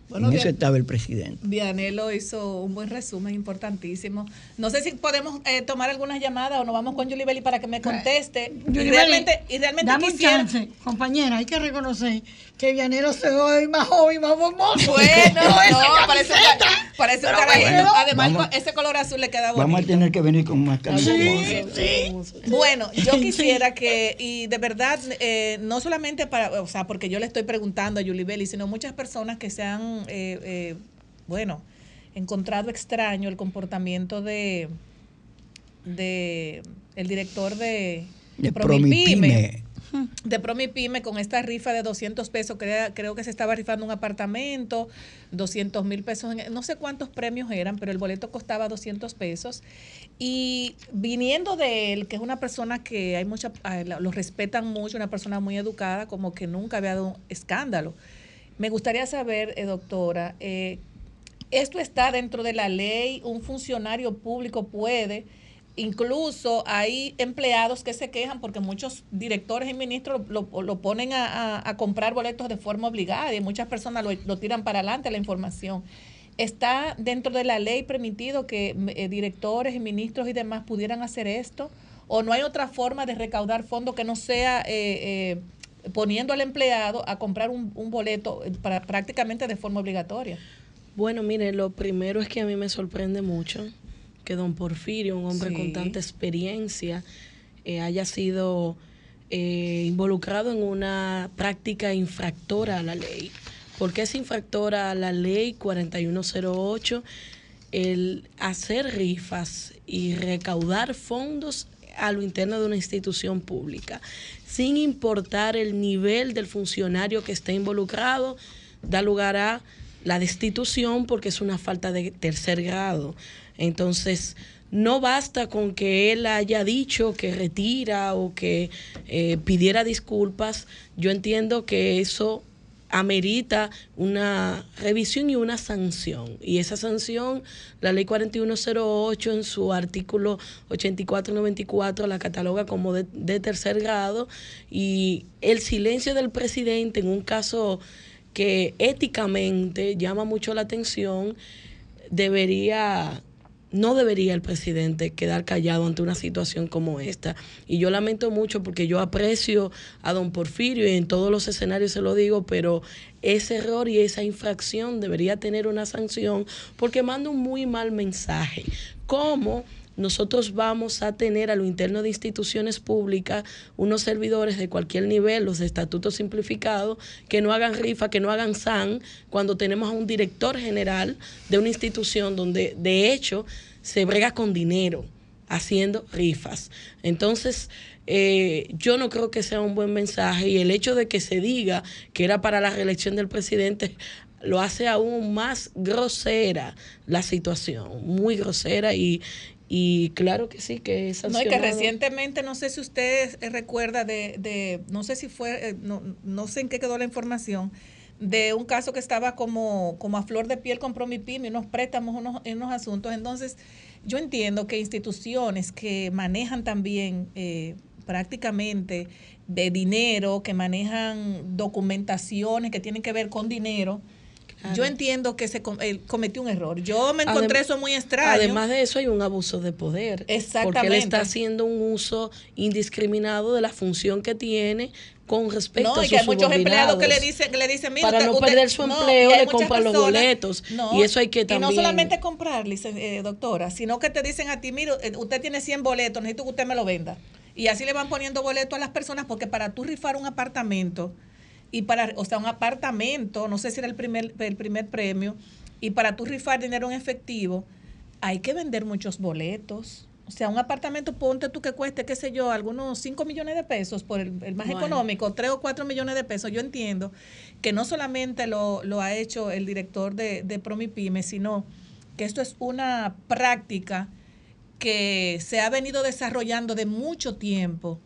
Speaker 1: Bueno,
Speaker 4: en eso
Speaker 1: bien.
Speaker 4: estaba el presidente.
Speaker 1: Vianelo hizo un buen resumen importantísimo. No sé si podemos eh, tomar algunas llamadas o nos vamos con Julie Belli para que me conteste. Y realmente, y realmente
Speaker 3: dame un chance, compañera, hay que reconocer que Vianero se ve más joven, más formoso.
Speaker 1: Bueno, no, parece, parece un carajito.
Speaker 3: bueno,
Speaker 1: Además,
Speaker 4: vamos-
Speaker 1: ese color azul le queda bonito.
Speaker 4: Vamos a tener que venir con más camisas.
Speaker 5: hermoso, hermoso.
Speaker 1: Bueno, yo quisiera que, y de verdad, eh, no solamente para, o sea, porque yo le estoy preguntando a Julie Belli, sino muchas personas que se han, eh, eh, bueno, encontrado extraño el comportamiento de, de el director de,
Speaker 4: De
Speaker 1: Promipyme,
Speaker 4: Promipyme.
Speaker 1: De Promipyme con esta rifa de 200 pesos, creo, creo que se estaba rifando un apartamento, 200 mil pesos, no sé cuántos premios eran, pero el boleto costaba 200 pesos. Y viniendo de él, que es una persona que hay mucha, lo respetan mucho, una persona muy educada, como que nunca había dado un escándalo. Me gustaría saber, eh, doctora, eh, ¿esto está dentro de la ley? ¿Un funcionario público puede Incluso hay empleados que se quejan porque muchos directores y ministros lo, ponen a, comprar boletos de forma obligada y muchas personas lo, tiran para adelante la información. ¿Está dentro de la ley permitido que eh, directores y ministros y demás pudieran hacer esto? ¿O no hay otra forma de recaudar fondos que no sea eh, eh, poniendo al empleado a comprar un, un boleto para, prácticamente de forma obligatoria?
Speaker 5: Bueno, mire, lo primero es que a mí me sorprende mucho que don Porfirio, un hombre con tanta experiencia, eh, haya sido eh, involucrado en una práctica infractora a la ley. ¿Por qué es infractora a la ley 4108? El hacer rifas y recaudar fondos a lo interno de una institución pública, sin importar el nivel del funcionario que esté involucrado, da lugar a la destitución porque es una falta de tercer grado. Entonces, no basta con que él haya dicho que retira o que eh, pidiera disculpas. Yo entiendo que eso amerita una revisión y una sanción. Y esa sanción, la ley 4108 en su artículo 8494 la cataloga como de, de tercer grado y el silencio del presidente en un caso que éticamente llama mucho la atención debería no debería el presidente quedar callado ante una situación como esta. Y yo lamento mucho porque yo aprecio a don Porfirio y en todos los escenarios se lo digo, pero ese error y esa infracción debería tener una sanción porque manda un muy mal mensaje. ¿Cómo? Nosotros vamos a tener a lo interno de instituciones públicas unos servidores de cualquier nivel, los estatutos simplificados, que no hagan rifa, que no hagan SAN, cuando tenemos a un director general de una institución donde de hecho se brega con dinero haciendo rifas. Entonces, eh, yo no creo que sea un buen mensaje y el hecho de que se diga que era para la reelección del presidente lo hace aún más grosera la situación, muy grosera y, y claro que sí, que es
Speaker 1: No, y que recientemente, no sé si usted recuerda de, de no sé si fue, eh, no, no sé en qué quedó la información, de un caso que estaba como, como a flor de piel con Promipim y unos préstamos unos, en unos asuntos. Entonces, yo entiendo que instituciones que manejan también eh, prácticamente de dinero, que manejan documentaciones que tienen que ver con dinero, yo entiendo que se cometió un error. Yo me encontré eso muy extraño.
Speaker 5: Además de eso hay un abuso de poder.
Speaker 1: Exactamente.
Speaker 5: Porque él está haciendo un uso indiscriminado de la función que tiene con respecto no, a sus y que hay muchos empleados
Speaker 1: que le dicen, que le dicen
Speaker 5: mira, para no perder su empleo le compran los boletos y eso hay que también
Speaker 1: y no solamente comprar eh, doctora sino que te dicen a ti mira eh, usted tiene 100 boletos necesito que usted me lo venda y así le van poniendo boletos a las personas porque para tú rifar un apartamento y para, o sea, un apartamento, no sé si era el primer, el primer premio, y para tú rifar dinero en efectivo, hay que vender muchos boletos. O sea, un apartamento, ponte tú que cueste, qué sé yo, algunos 5 millones de pesos por el, más económico, 3 o 4 millones de pesos. Yo entiendo que no solamente lo, lo ha hecho el director de, de Promipyme, sino que esto es una práctica que se ha venido desarrollando de mucho tiempo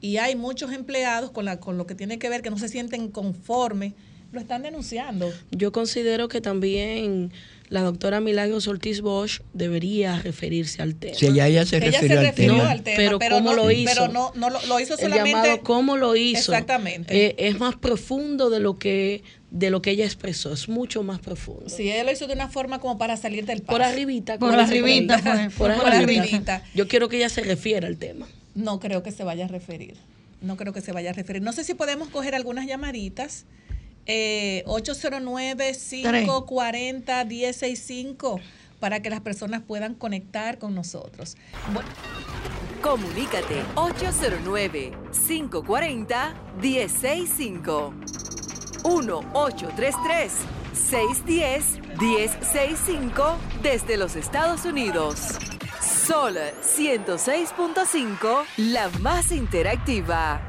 Speaker 1: y hay muchos empleados con, la, con lo que tiene que ver que no se sienten conformes, lo están denunciando.
Speaker 5: Yo considero que también la doctora Milagros Ortiz Bosch debería referirse al tema.
Speaker 4: Si ella, ella se refirió, al, tema.
Speaker 5: Pero, ¿cómo lo hizo?
Speaker 1: Pero no, no lo, hizo solamente...
Speaker 5: El llamado ¿cómo lo hizo?
Speaker 1: Exactamente.
Speaker 5: Eh, es más profundo de lo que de lo que ella expresó, es mucho más profundo.
Speaker 1: Sí, ella lo hizo de una forma como para salir del
Speaker 5: paso. Por arribita.
Speaker 3: Por arribita.
Speaker 5: Por, por, arribita. Yo quiero que ella se refiera al tema.
Speaker 1: No creo que se vaya a referir. No creo que se vaya a referir. No sé si podemos coger algunas llamaditas. Eh, 809-540-165 para que las personas puedan conectar con nosotros.
Speaker 6: Comunícate 809-540-165. 1-833-610-1065 desde los Estados Unidos. Sol 106.5, la más interactiva.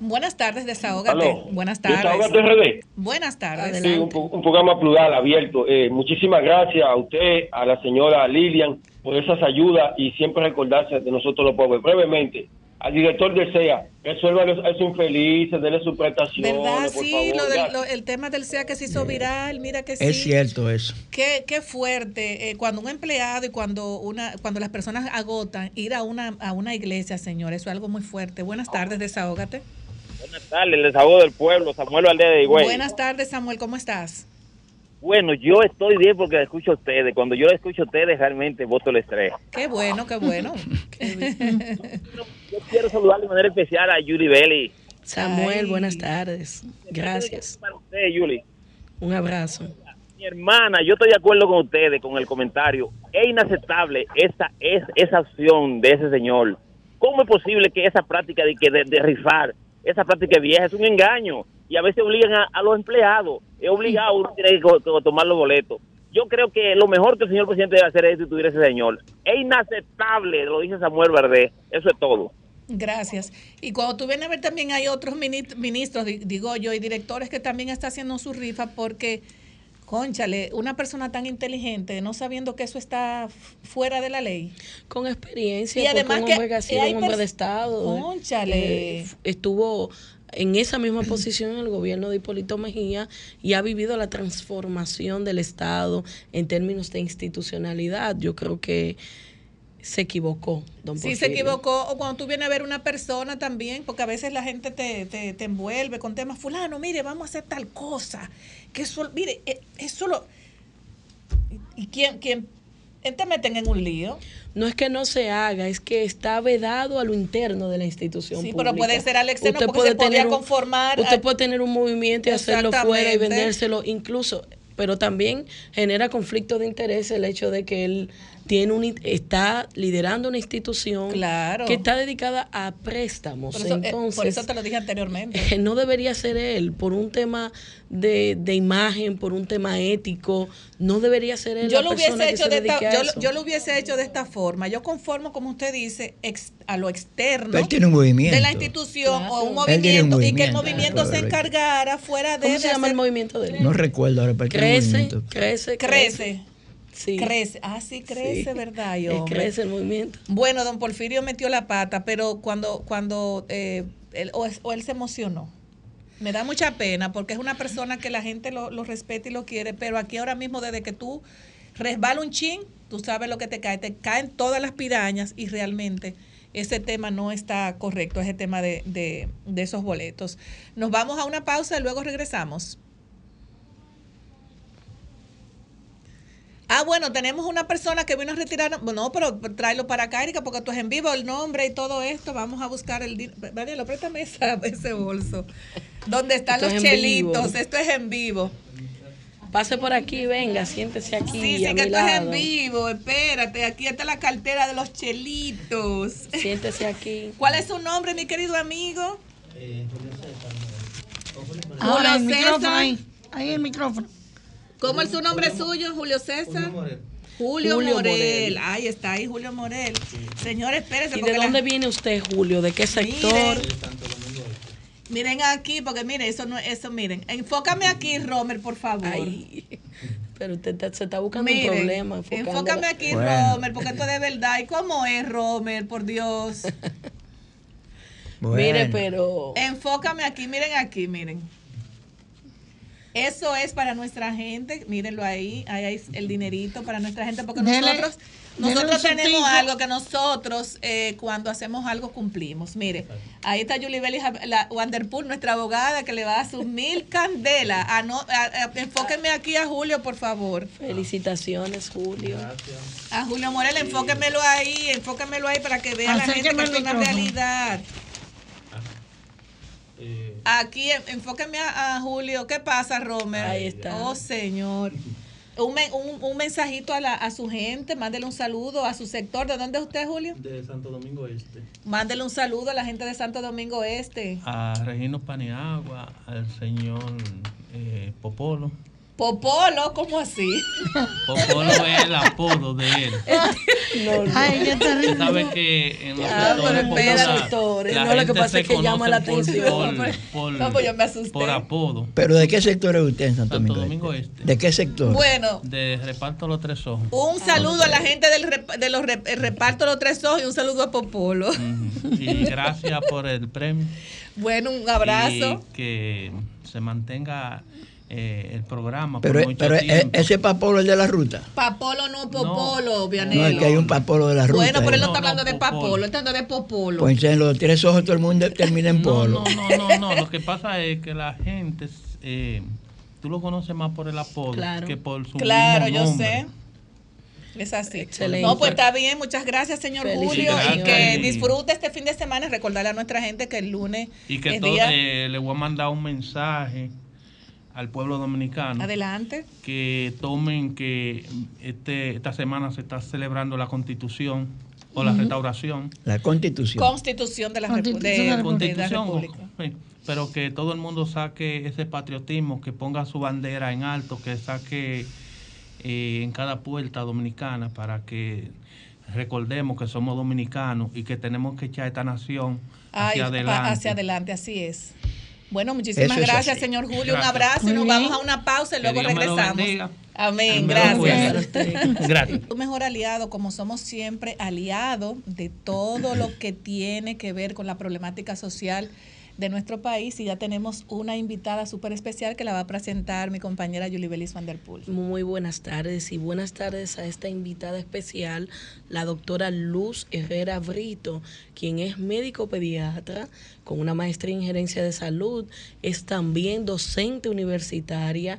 Speaker 1: Buenas tardes, desahógate.
Speaker 7: Aló.
Speaker 1: Buenas tardes.
Speaker 7: Desahógate, RD.
Speaker 1: Buenas tardes.
Speaker 7: Sí, un, programa plural, abierto. Eh, muchísimas gracias a usted, a la señora Lilian, por esas ayudas y siempre recordarse de nosotros los pobres. Brevemente, al director de SEA, resuelva a esos infelices, denle sus prestaciones,
Speaker 1: ¿Verdad?
Speaker 7: por
Speaker 1: Sí,
Speaker 7: favor.
Speaker 1: lo del-
Speaker 7: ya.
Speaker 1: lo- el tema del SEA que se hizo viral, mira que sí.
Speaker 4: Es cierto eso.
Speaker 1: Qué, qué fuerte, eh, cuando un empleado y cuando una cuando las personas agotan ir a una a una iglesia, señor, eso es algo muy fuerte. Buenas tardes, desahógate.
Speaker 8: Buenas tardes, el desahogo del pueblo, Samuel Valdés de Higüey.
Speaker 1: Buenas tardes, Samuel, ¿cómo estás?
Speaker 8: Bueno, yo estoy bien porque escucho a ustedes. Cuando yo la escucho a ustedes, realmente voto el estrés.
Speaker 1: Qué bueno, qué bueno.
Speaker 8: Yo quiero saludar de manera especial a Yuli Belli.
Speaker 5: Samuel,
Speaker 1: Ay.
Speaker 5: buenas tardes. Gracias.
Speaker 8: Para usted, Yuli.
Speaker 5: Un abrazo.
Speaker 8: Mi hermana, yo estoy de acuerdo con ustedes, con el comentario. Es inaceptable esa, es, esa acción de ese señor. ¿Cómo es posible que esa práctica de, que de, de rifar, esa práctica vieja, es un engaño? Y a veces obligan a, a los empleados. Es obligado, uno tiene que co- co- tomar los boletos. Yo creo que lo mejor que el señor presidente debe hacer es destituir a ese señor. Es inaceptable, lo dice Samuel Verde. Eso es todo.
Speaker 1: Gracias. Y cuando tú vienes a ver también hay otros mini- ministros, di- digo yo, y directores que también están haciendo su rifa porque, conchale, una persona tan inteligente, no sabiendo que eso está fuera de la ley.
Speaker 5: Con experiencia,
Speaker 1: Y
Speaker 5: porque
Speaker 1: además
Speaker 5: un
Speaker 1: que
Speaker 5: hombre que ha sido un hombre de Estado. eh,
Speaker 1: Cónchale.
Speaker 5: eh, estuvo en esa misma posición en el gobierno de Hipólito Mejía y ha vivido la transformación del Estado en términos de institucionalidad. Yo creo que se equivocó, don
Speaker 1: Sí, se
Speaker 5: Porfirio.
Speaker 1: equivocó. O cuando tú vienes a ver una persona también, porque a veces la gente te, te, te envuelve con temas, fulano, mire, vamos a hacer tal cosa. Que eso, mire, eh, eso lo... ¿Y quién, quién eh, te meten en un lío?
Speaker 5: No es que no se haga, es que está vedado a lo interno de la institución.
Speaker 1: Sí, pero puede ser al externo
Speaker 5: Usted
Speaker 1: porque
Speaker 5: puede
Speaker 1: se podría
Speaker 5: tener un-
Speaker 1: conformar
Speaker 5: Usted
Speaker 1: a-
Speaker 5: puede tener un movimiento y hacerlo fuera y vendérselo, incluso, pero también genera conflicto de interés el hecho de que él tiene un, está liderando una institución
Speaker 1: Claro.
Speaker 5: que está dedicada a préstamos.
Speaker 1: Por eso, eh,
Speaker 5: Entonces,
Speaker 1: por eso te lo dije anteriormente.
Speaker 5: eh, no debería ser él por un tema de, de imagen, por un tema ético, no debería ser él
Speaker 1: Yo
Speaker 5: la
Speaker 1: lo hubiese
Speaker 5: que
Speaker 1: hecho
Speaker 5: se
Speaker 1: de esta, yo, lo-
Speaker 5: eso.
Speaker 1: yo lo hubiese hecho de esta forma. Yo conformo, como usted dice, ex- a lo externo
Speaker 4: Pero él tiene un movimiento.
Speaker 1: de la institución o un
Speaker 4: Él tiene un
Speaker 1: movimiento y que el
Speaker 4: movimiento,
Speaker 1: se encargara fuera de,
Speaker 5: ¿Cómo
Speaker 1: de
Speaker 5: se llama el movimiento de él?
Speaker 4: No recuerdo ahora,
Speaker 5: Crece,
Speaker 4: movimiento.
Speaker 5: crece,
Speaker 1: crece.
Speaker 5: Sí.
Speaker 1: Crece. Ah, sí, crece,
Speaker 5: Sí.
Speaker 1: ¿verdad? y
Speaker 5: Él
Speaker 1: hombre?
Speaker 5: crece el movimiento.
Speaker 1: Bueno, don Porfirio metió la pata, pero cuando, cuando eh, él, o él se emocionó. Me da mucha pena porque es una persona que la gente lo, lo respeta y lo quiere, pero aquí ahora mismo desde que tú resbala un chin, tú sabes lo que te cae, te caen todas las pirañas y realmente ese tema no está correcto, ese tema de, de, de esos boletos. Nos vamos a una pausa y luego regresamos. Ah, bueno, tenemos una persona que vino a retirar. No, pero tráelo para acá, Erika, porque tú es en vivo el nombre y todo esto. Vamos a buscar el. din- Daniela, préstame esa- ese bolso. ¿Dónde están
Speaker 5: Esto
Speaker 1: los
Speaker 5: es
Speaker 1: chelitos?
Speaker 5: vivo.
Speaker 1: Esto es en vivo.
Speaker 5: Pase por aquí, venga, siéntese aquí.
Speaker 1: Sí, sí,
Speaker 5: a
Speaker 1: que
Speaker 5: mi
Speaker 1: esto es en vivo. Espérate, aquí está la cartera de los chelitos.
Speaker 5: Siéntese aquí.
Speaker 1: ¿Cuál es su nombre, mi querido amigo? Julio César.
Speaker 3: ahí. Ahí el micrófono.
Speaker 1: ¿Cómo es su nombre suyo, Julio César? Julio,
Speaker 5: Julio
Speaker 1: Morel.
Speaker 5: Morel.
Speaker 1: Ahí está, ahí Julio Morel. Señor, espérese.
Speaker 5: ¿Y de
Speaker 1: la-
Speaker 5: dónde viene usted, Julio? ¿De qué sector?
Speaker 1: Miren aquí, porque miren, eso no eso, miren. Enfócame aquí, Romer, por favor.
Speaker 5: Ay, pero usted está- se está buscando
Speaker 1: Miren,
Speaker 5: un problema. enfocándola.
Speaker 1: enfócame aquí,
Speaker 4: Bueno.
Speaker 1: Romer, porque esto es de verdad. ¿Y cómo es, Romer? Por Dios.
Speaker 5: Mire,
Speaker 4: Bueno.
Speaker 5: pero
Speaker 1: Enfócame aquí, miren aquí, miren. Eso es para nuestra gente, mírenlo ahí, ahí hay el dinerito para nuestra gente, porque
Speaker 3: Dele-
Speaker 1: nosotros, nosotros tenemos algo que nosotros eh, cuando hacemos algo cumplimos. Mire, ahí está Julie Belli, la Wanderpool, nuestra abogada, que le va a sus mil candelas. Ah, no, ah, ah, enfóquenme aquí a Julio, por favor.
Speaker 5: felicitaciones, Julio.
Speaker 1: A Julio Morel, enfóquemelo ahí, enfóquemelo ahí para que vea la gente que
Speaker 3: Acérqueme
Speaker 1: es una realidad. Aquí, en- enfóqueme a, a Julio. ¿Qué pasa, Romer?
Speaker 5: Ahí está.
Speaker 1: Oh, señor. Un, un, un mensajito a, la, a su gente, mándele un saludo a su sector. ¿De dónde es usted, Julio?
Speaker 9: de Santo Domingo Este,
Speaker 1: Mándele un saludo a la gente de Santo Domingo Este.
Speaker 9: a Regino Paniagua, al señor eh, Popolo,
Speaker 1: Popolo, ¿cómo así?
Speaker 9: Popolo es el apodo de él.
Speaker 3: Ay, qué
Speaker 9: Usted
Speaker 3: terrible.
Speaker 9: sabe que en los
Speaker 1: Ah,
Speaker 9: sectores
Speaker 1: pero espera,
Speaker 9: la
Speaker 5: no, lo que pasa es que llama la atención.
Speaker 9: Por, por-
Speaker 1: No, pues yo me asusté.
Speaker 9: por apodo.
Speaker 4: ¿Pero de qué sector es usted en Santo,
Speaker 9: Santo
Speaker 4: Domingo,
Speaker 9: Domingo
Speaker 4: Este?
Speaker 9: Este.
Speaker 4: ¿De qué sector?
Speaker 1: Bueno,
Speaker 9: De reparto los tres ojos.
Speaker 1: un saludo a la gente del rep- de los rep- reparto los tres ojos y un saludo a Popolo.
Speaker 9: Y gracias por el premio.
Speaker 1: Bueno, un abrazo.
Speaker 9: Y que se mantenga eh, el programa
Speaker 4: Pero,
Speaker 9: por mucho
Speaker 4: pero e-
Speaker 9: tiempo.
Speaker 4: ese papolo es de la ruta.
Speaker 1: Papolo no Popolo,
Speaker 4: No,
Speaker 1: Vianelo.
Speaker 4: es que hay un papolo de la ruta.
Speaker 1: Bueno, pero él no
Speaker 4: ahí.
Speaker 1: está
Speaker 9: No,
Speaker 1: hablando
Speaker 9: no,
Speaker 1: de. Papolo, está hablando de Popolo.
Speaker 4: Pues en los tres ojos todo el mundo termina en
Speaker 9: No,
Speaker 4: polo.
Speaker 9: no, no, no, no. Lo que pasa es que la gente, eh, tú lo conoces más por el apodo
Speaker 5: Claro.
Speaker 9: que por su
Speaker 1: claro,
Speaker 9: mismo
Speaker 1: yo
Speaker 9: nombre.
Speaker 1: sé. Es así.
Speaker 5: Excelente.
Speaker 1: No, pues está bien, muchas gracias, señor Julio. Y que disfrute este fin de semana y recordarle a nuestra gente que el lunes
Speaker 9: Y que
Speaker 1: es
Speaker 9: todo,
Speaker 1: día.
Speaker 9: eh, le voy a mandar un mensaje al pueblo dominicano
Speaker 1: Adelante.
Speaker 9: que tomen que este esta semana se está celebrando la constitución o la restauración
Speaker 4: La constitución.
Speaker 1: Constitución de la,
Speaker 3: Constitución
Speaker 1: de-
Speaker 3: de la
Speaker 1: de la
Speaker 9: constitución
Speaker 1: República.
Speaker 9: sí, pero que todo el mundo saque ese patriotismo que ponga su bandera en alto que saque eh, en cada puerta dominicana para que recordemos que somos dominicanos y que tenemos que echar esta nación hacia adelante
Speaker 1: hacia adelante, así es. Bueno, muchísimas
Speaker 4: Eso
Speaker 1: gracias, señor Julio. Un abrazo y nos
Speaker 3: bien.
Speaker 1: vamos a una pausa y luego regresamos. Amén, gracias.
Speaker 9: Gracias.
Speaker 1: Un mejor aliado, como somos siempre, aliado de todo lo que tiene que ver con la problemática social de nuestro país. Y ya tenemos una invitada súper especial que la va a presentar mi compañera Yulibelis Van der Poel.
Speaker 5: Muy buenas tardes y buenas tardes a esta invitada especial, la doctora Luz Herrera Brito, quien es médico pediatra con una maestría en gerencia de salud, es también docente universitaria,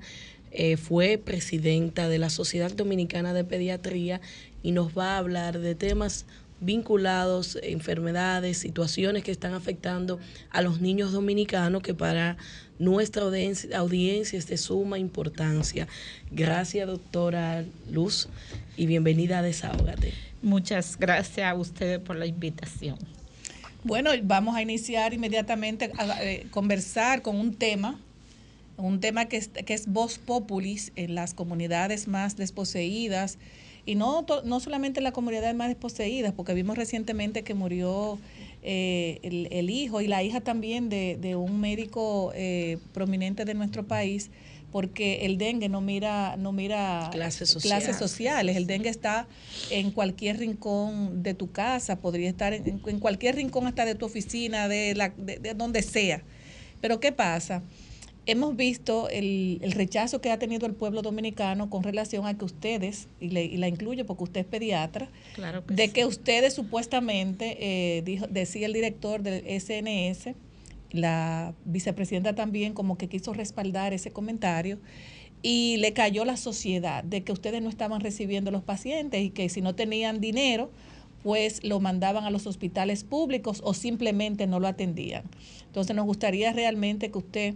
Speaker 5: eh, fue presidenta de la Sociedad Dominicana de Pediatría y nos va a hablar de temas vinculados, enfermedades, situaciones que están afectando a los niños dominicanos que para nuestra audiencia, audiencia es de suma importancia. Gracias, doctora Luz, y bienvenida a Desahógate.
Speaker 10: Muchas gracias a ustedes por la invitación.
Speaker 1: Bueno, vamos a iniciar inmediatamente a, eh, conversar con un tema, un tema que es, que es voz populis en las comunidades más desposeídas y no, no solamente en las comunidades más desposeídas, porque vimos recientemente que murió eh, el, el hijo y la hija también de, de un médico eh, prominente de nuestro país, porque el dengue no mira, no mira
Speaker 5: Clases sociales.
Speaker 1: clases sociales. El dengue está en cualquier rincón de tu casa, podría estar en, en cualquier rincón hasta de tu oficina, de, la, de, de donde sea. Pero ¿qué pasa? Hemos visto el, el rechazo que ha tenido el pueblo dominicano con relación a que ustedes, y, le- y la incluyo porque usted es pediatra,
Speaker 10: Claro que
Speaker 1: de
Speaker 10: sí.
Speaker 1: que ustedes supuestamente, eh, dijo, decía el director del SNS, la vicepresidenta también como que quiso respaldar ese comentario y le cayó la sociedad de que ustedes no estaban recibiendo los pacientes y que si no tenían dinero, pues lo mandaban a los hospitales públicos o simplemente no lo atendían. Entonces nos gustaría realmente que usted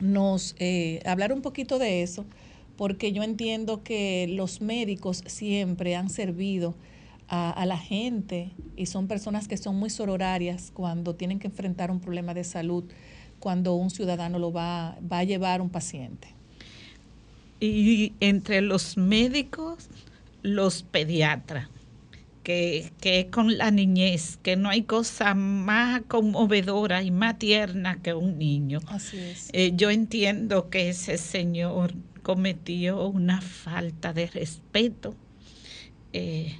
Speaker 1: nos eh, hablar un poquito de eso, porque yo entiendo que los médicos siempre han servido a, la gente y son personas que son muy sororarias cuando tienen que enfrentar un problema de salud, cuando un ciudadano lo va, va a llevar un paciente.
Speaker 10: Y entre los médicos, los pediatras, que, que es con la niñez, que no hay cosa más conmovedora y más tierna que un niño.
Speaker 1: Así es.
Speaker 10: Eh, yo entiendo que ese señor cometió una falta de respeto. Eh,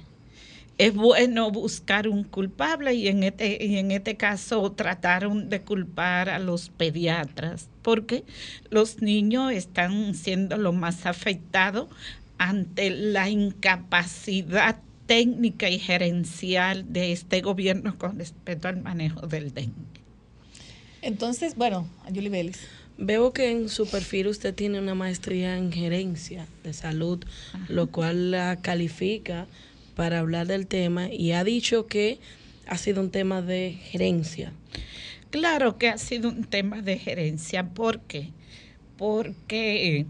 Speaker 10: es bueno buscar un culpable y en este, y en este caso trataron de culpar a los pediatras porque los niños están siendo lo más afectados ante la incapacidad técnica y gerencial de este gobierno con respecto al manejo del dengue.
Speaker 1: Entonces, bueno, Julie Vélez.
Speaker 5: Veo que en su perfil usted tiene una maestría en gerencia de salud, lo cual la califica para hablar del tema y ha dicho que ha sido un tema de gerencia.
Speaker 10: Claro que ha sido un tema de gerencia. ¿Por qué? Porque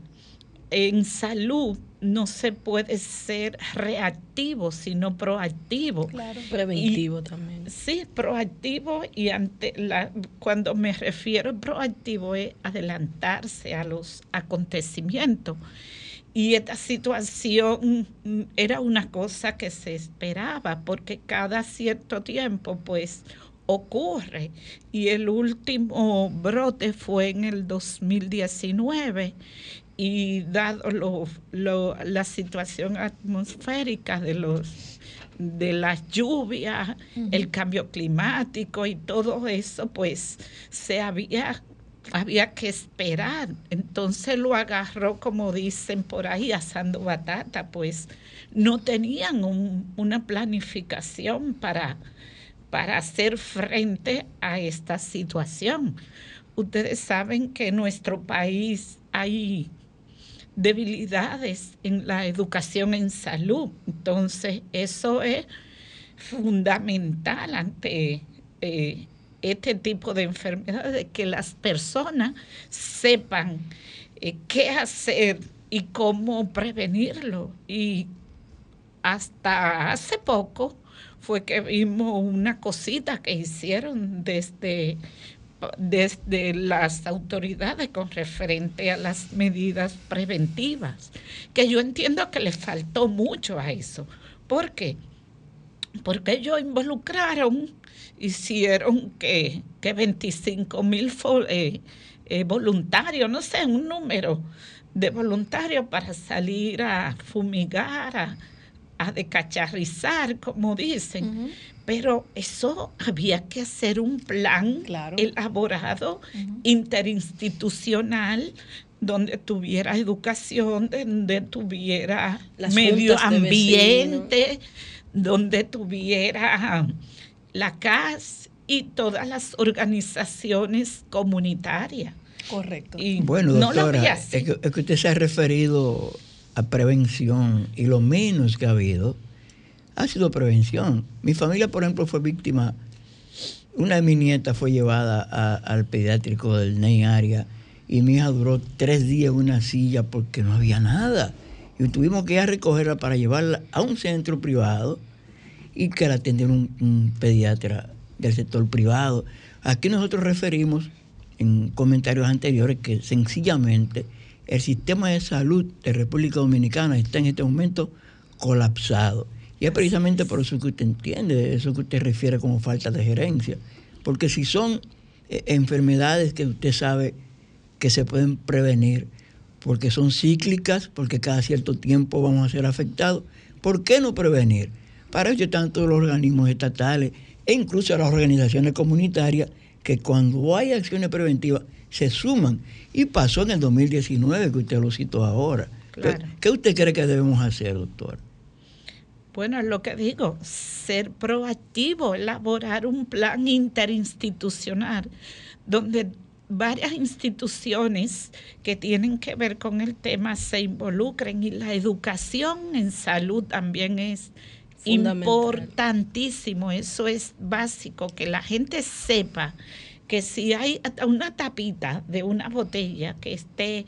Speaker 10: en salud no se puede ser reactivo, sino proactivo.
Speaker 5: Claro. Preventivo también.
Speaker 10: Sí, proactivo y ante la, cuando me refiero a proactivo es adelantarse a los acontecimientos. Y esta situación era una cosa que se esperaba porque cada cierto tiempo pues ocurre. Y el último brote fue en el 2019 y dado lo, lo, la situación atmosférica de los de las lluvias, el cambio climático y todo eso, pues se había había que esperar. Entonces lo agarró, como dicen por ahí, asando batata, pues no tenían un, una planificación para, para hacer frente a esta situación. Ustedes saben que en nuestro país hay debilidades en la educación en salud. Entonces, eso es fundamental ante eh, este tipo de enfermedades, que las personas sepan eh, qué hacer y cómo prevenirlo. Y hasta hace poco fue que vimos una cosita que hicieron desde desde las autoridades con referente a las medidas preventivas, que yo entiendo que le faltó mucho a eso. ¿Por qué? Porque ellos involucraron, hicieron que, que 25 mil eh, eh, voluntarios, no sé, un número de voluntarios para salir a fumigar, a, a decacharrizar, como dicen. Pero eso había que hacer un plan elaborado, interinstitucional, donde tuviera educación, donde tuviera medio ambiente, donde tuviera la CAS y todas las organizaciones comunitarias.
Speaker 1: Correcto.
Speaker 4: bueno, doctora, es, que, es que usted se ha referido a prevención y lo menos que ha habido ha sido prevención. Mi familia, por ejemplo, fue víctima. Una de mis nietas fue llevada al pediátrico del Ney Área y mi hija duró tres días en una silla porque no había nada. Y tuvimos que ir a recogerla para llevarla a un centro privado y que la atendiera un, pediatra del sector privado. Aquí nosotros referimos en comentarios anteriores que sencillamente el sistema de salud de República Dominicana está en este momento colapsado. Y es precisamente por eso que usted entiende, eso que usted refiere como falta de gerencia. Porque si son eh, enfermedades que usted sabe que se pueden prevenir, porque son cíclicas, porque cada cierto tiempo vamos a ser afectados, ¿por qué no prevenir? Para ello están todos los organismos estatales e incluso las organizaciones comunitarias que cuando hay acciones preventivas se suman. Y pasó en el 2019, que usted lo citó ahora. ¿Qué usted cree que debemos hacer, doctor?
Speaker 10: Bueno, es lo que digo, ser proactivo, elaborar un plan interinstitucional donde varias instituciones que tienen que ver con el tema se involucren y la educación en salud también es importantísimo, eso es básico, que la gente sepa que si hay una tapita de una botella que esté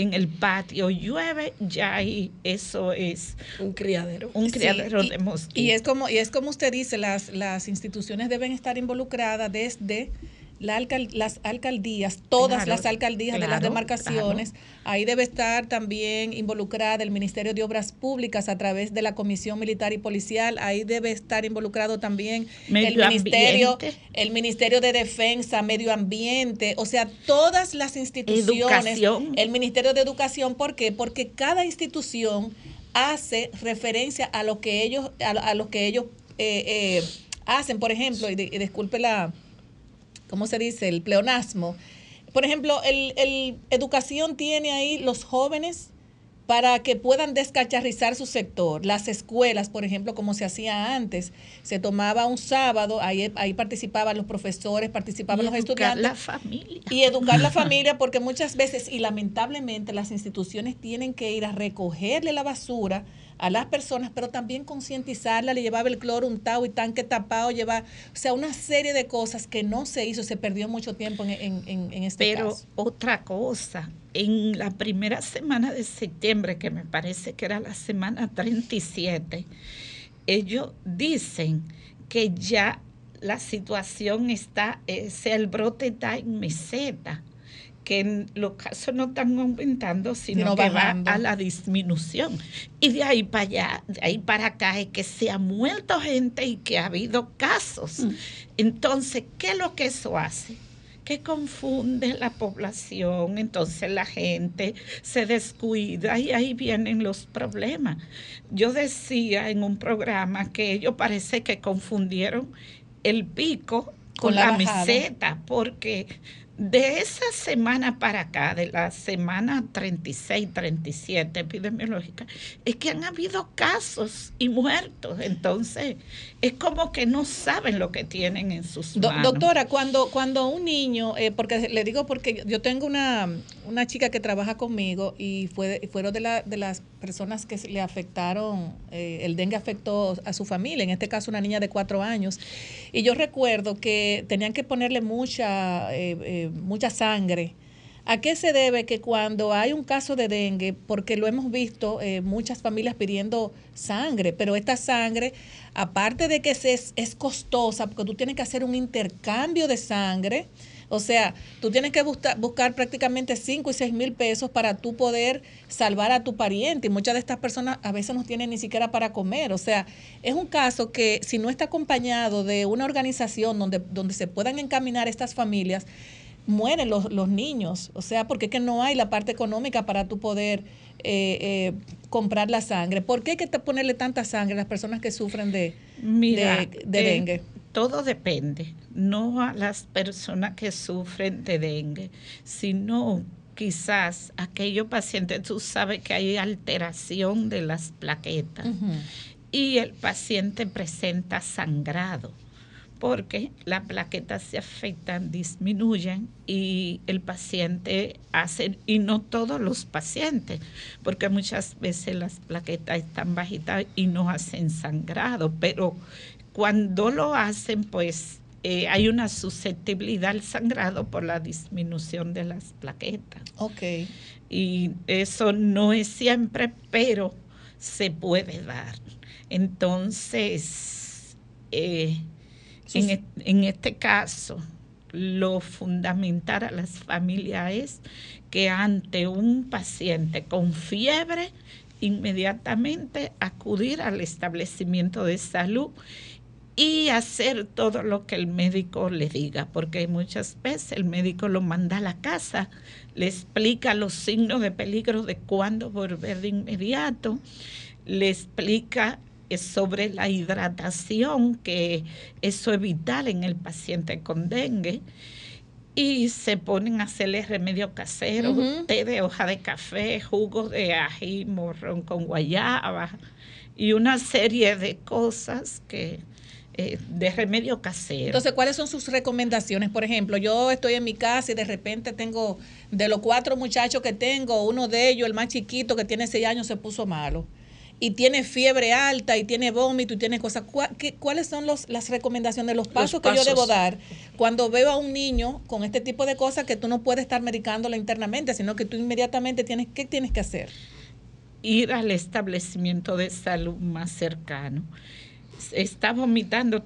Speaker 10: en el patio llueve, ya ahí eso es
Speaker 5: un criadero.
Speaker 10: Un criadero de mosquitos.
Speaker 1: Y es como, y es como usted dice, las, las instituciones deben estar involucradas desde las alcaldías, todas las alcaldías de las demarcaciones. Ahí debe estar también involucrada el Ministerio de Obras Públicas a través de la Comisión Militar y Policial. Ahí debe estar involucrado también el Ministerio, el Ministerio de Defensa, Medio Ambiente, o sea, todas las instituciones. El Ministerio de Educación, ¿por qué? Porque cada institución hace referencia a lo que ellos, a, lo que ellos eh, eh, hacen. Por ejemplo, y disculpe la ¿cómo se dice? El pleonasmo. Por ejemplo, el, el educación tiene ahí los jóvenes para que puedan descacharrizar su sector. Las escuelas, por ejemplo, como se hacía antes, se tomaba un sábado, ahí, ahí participaban los profesores, participaban los estudiantes.
Speaker 10: la familia.
Speaker 1: Y educar la familia, porque muchas veces, y lamentablemente, las instituciones tienen que ir a recogerle la basura a las personas, pero también concientizarla, le llevaba el cloro untado y tanque tapado, lleva, o sea, una serie de cosas que no se hizo, se perdió mucho tiempo en, en, en este
Speaker 10: Pero
Speaker 1: caso.
Speaker 10: otra cosa, en la primera semana de septiembre, que me parece que era la semana 37, ellos dicen que ya la situación está, eh, sea el brote está en meseta, que en los casos no están aumentando, sino
Speaker 1: Sino
Speaker 10: que
Speaker 1: bajando.
Speaker 10: va a la disminución. Y de ahí para allá, de ahí para acá, es que se ha muerto gente y que ha habido casos. Entonces, ¿qué es lo que eso hace? que confunde la población, entonces la gente se descuida y ahí vienen los problemas. Yo decía en un programa que ellos parece que confundieron el pico con,
Speaker 1: Con la
Speaker 10: meseta, porque de esa semana para acá, de la semana 36, 37 epidemiológica, es que han habido casos y muertos. Entonces, es como que no saben lo que tienen en sus
Speaker 1: Do-
Speaker 10: manos.
Speaker 1: doctora, cuando, cuando un niño, eh, porque le digo porque yo tengo una, una chica que trabaja conmigo y fue, fueron de, la, de las personas que le afectaron, eh, el dengue afectó a su familia, en este caso una niña de cuatro años. Y yo recuerdo que tenían que ponerle mucha, eh, eh, mucha sangre. ¿A qué se debe que cuando hay un caso de dengue, porque lo hemos visto, eh, muchas familias pidiendo sangre, pero esta sangre, aparte de que es, es costosa, porque tú tienes que hacer un intercambio de sangre, o sea, tú tienes que busca- buscar prácticamente 5 y 6 mil pesos para tú poder salvar a tu pariente. Y muchas de estas personas a veces no tienen ni siquiera para comer. O sea, es un caso que si no está acompañado de una organización donde, donde se puedan encaminar estas familias, mueren los, los niños, o sea, porque es que no hay la parte económica para tú poder eh, eh, comprar la sangre. ¿Por qué hay que ponerle tanta sangre a las personas que sufren de,
Speaker 10: Mira,
Speaker 1: de, de
Speaker 10: eh,
Speaker 1: dengue?
Speaker 10: Todo depende, no a las personas que sufren de dengue, sino quizás aquellos pacientes, tú sabes que hay alteración de las plaquetas y el paciente presenta sangrado porque las plaquetas se afectan, disminuyen y el paciente hace, y no todos los pacientes, porque muchas veces las plaquetas están bajitas y no hacen sangrado, pero cuando lo hacen, pues eh, hay una susceptibilidad al sangrado por la disminución de las plaquetas.
Speaker 1: Ok.
Speaker 10: Y eso no es siempre, pero se puede dar. Entonces, eh, en, e- en este caso, lo fundamental a las familias es que ante un paciente con fiebre, inmediatamente acudir al establecimiento de salud y hacer todo lo que el médico le diga, porque muchas veces el médico lo manda a la casa, le explica los signos de peligro de cuándo volver de inmediato, le explica sobre la hidratación, que eso es vital en el paciente con dengue, y se ponen a hacerle remedio casero,
Speaker 1: Ujú.
Speaker 10: té de hoja de café, jugo de ají, morrón con guayaba y una serie de cosas que eh, de remedio casero.
Speaker 1: Entonces, ¿cuáles son sus recomendaciones? Por ejemplo, yo estoy en mi casa y de repente tengo, de los cuatro muchachos que tengo, uno de ellos, el más chiquito, que tiene seis años, se puso malo. Y tiene fiebre alta y tiene vómito y tiene cosas. ¿Cuá- qué- ¿Cuáles son los, las recomendaciones, los pasos que yo
Speaker 5: pasos.
Speaker 1: debo dar cuando veo a un niño con este tipo de cosas que tú no puedes estar medicándolo internamente, sino que tú inmediatamente tienes, ¿qué tienes que hacer?
Speaker 10: ir al establecimiento de salud más cercano. Está vomitando,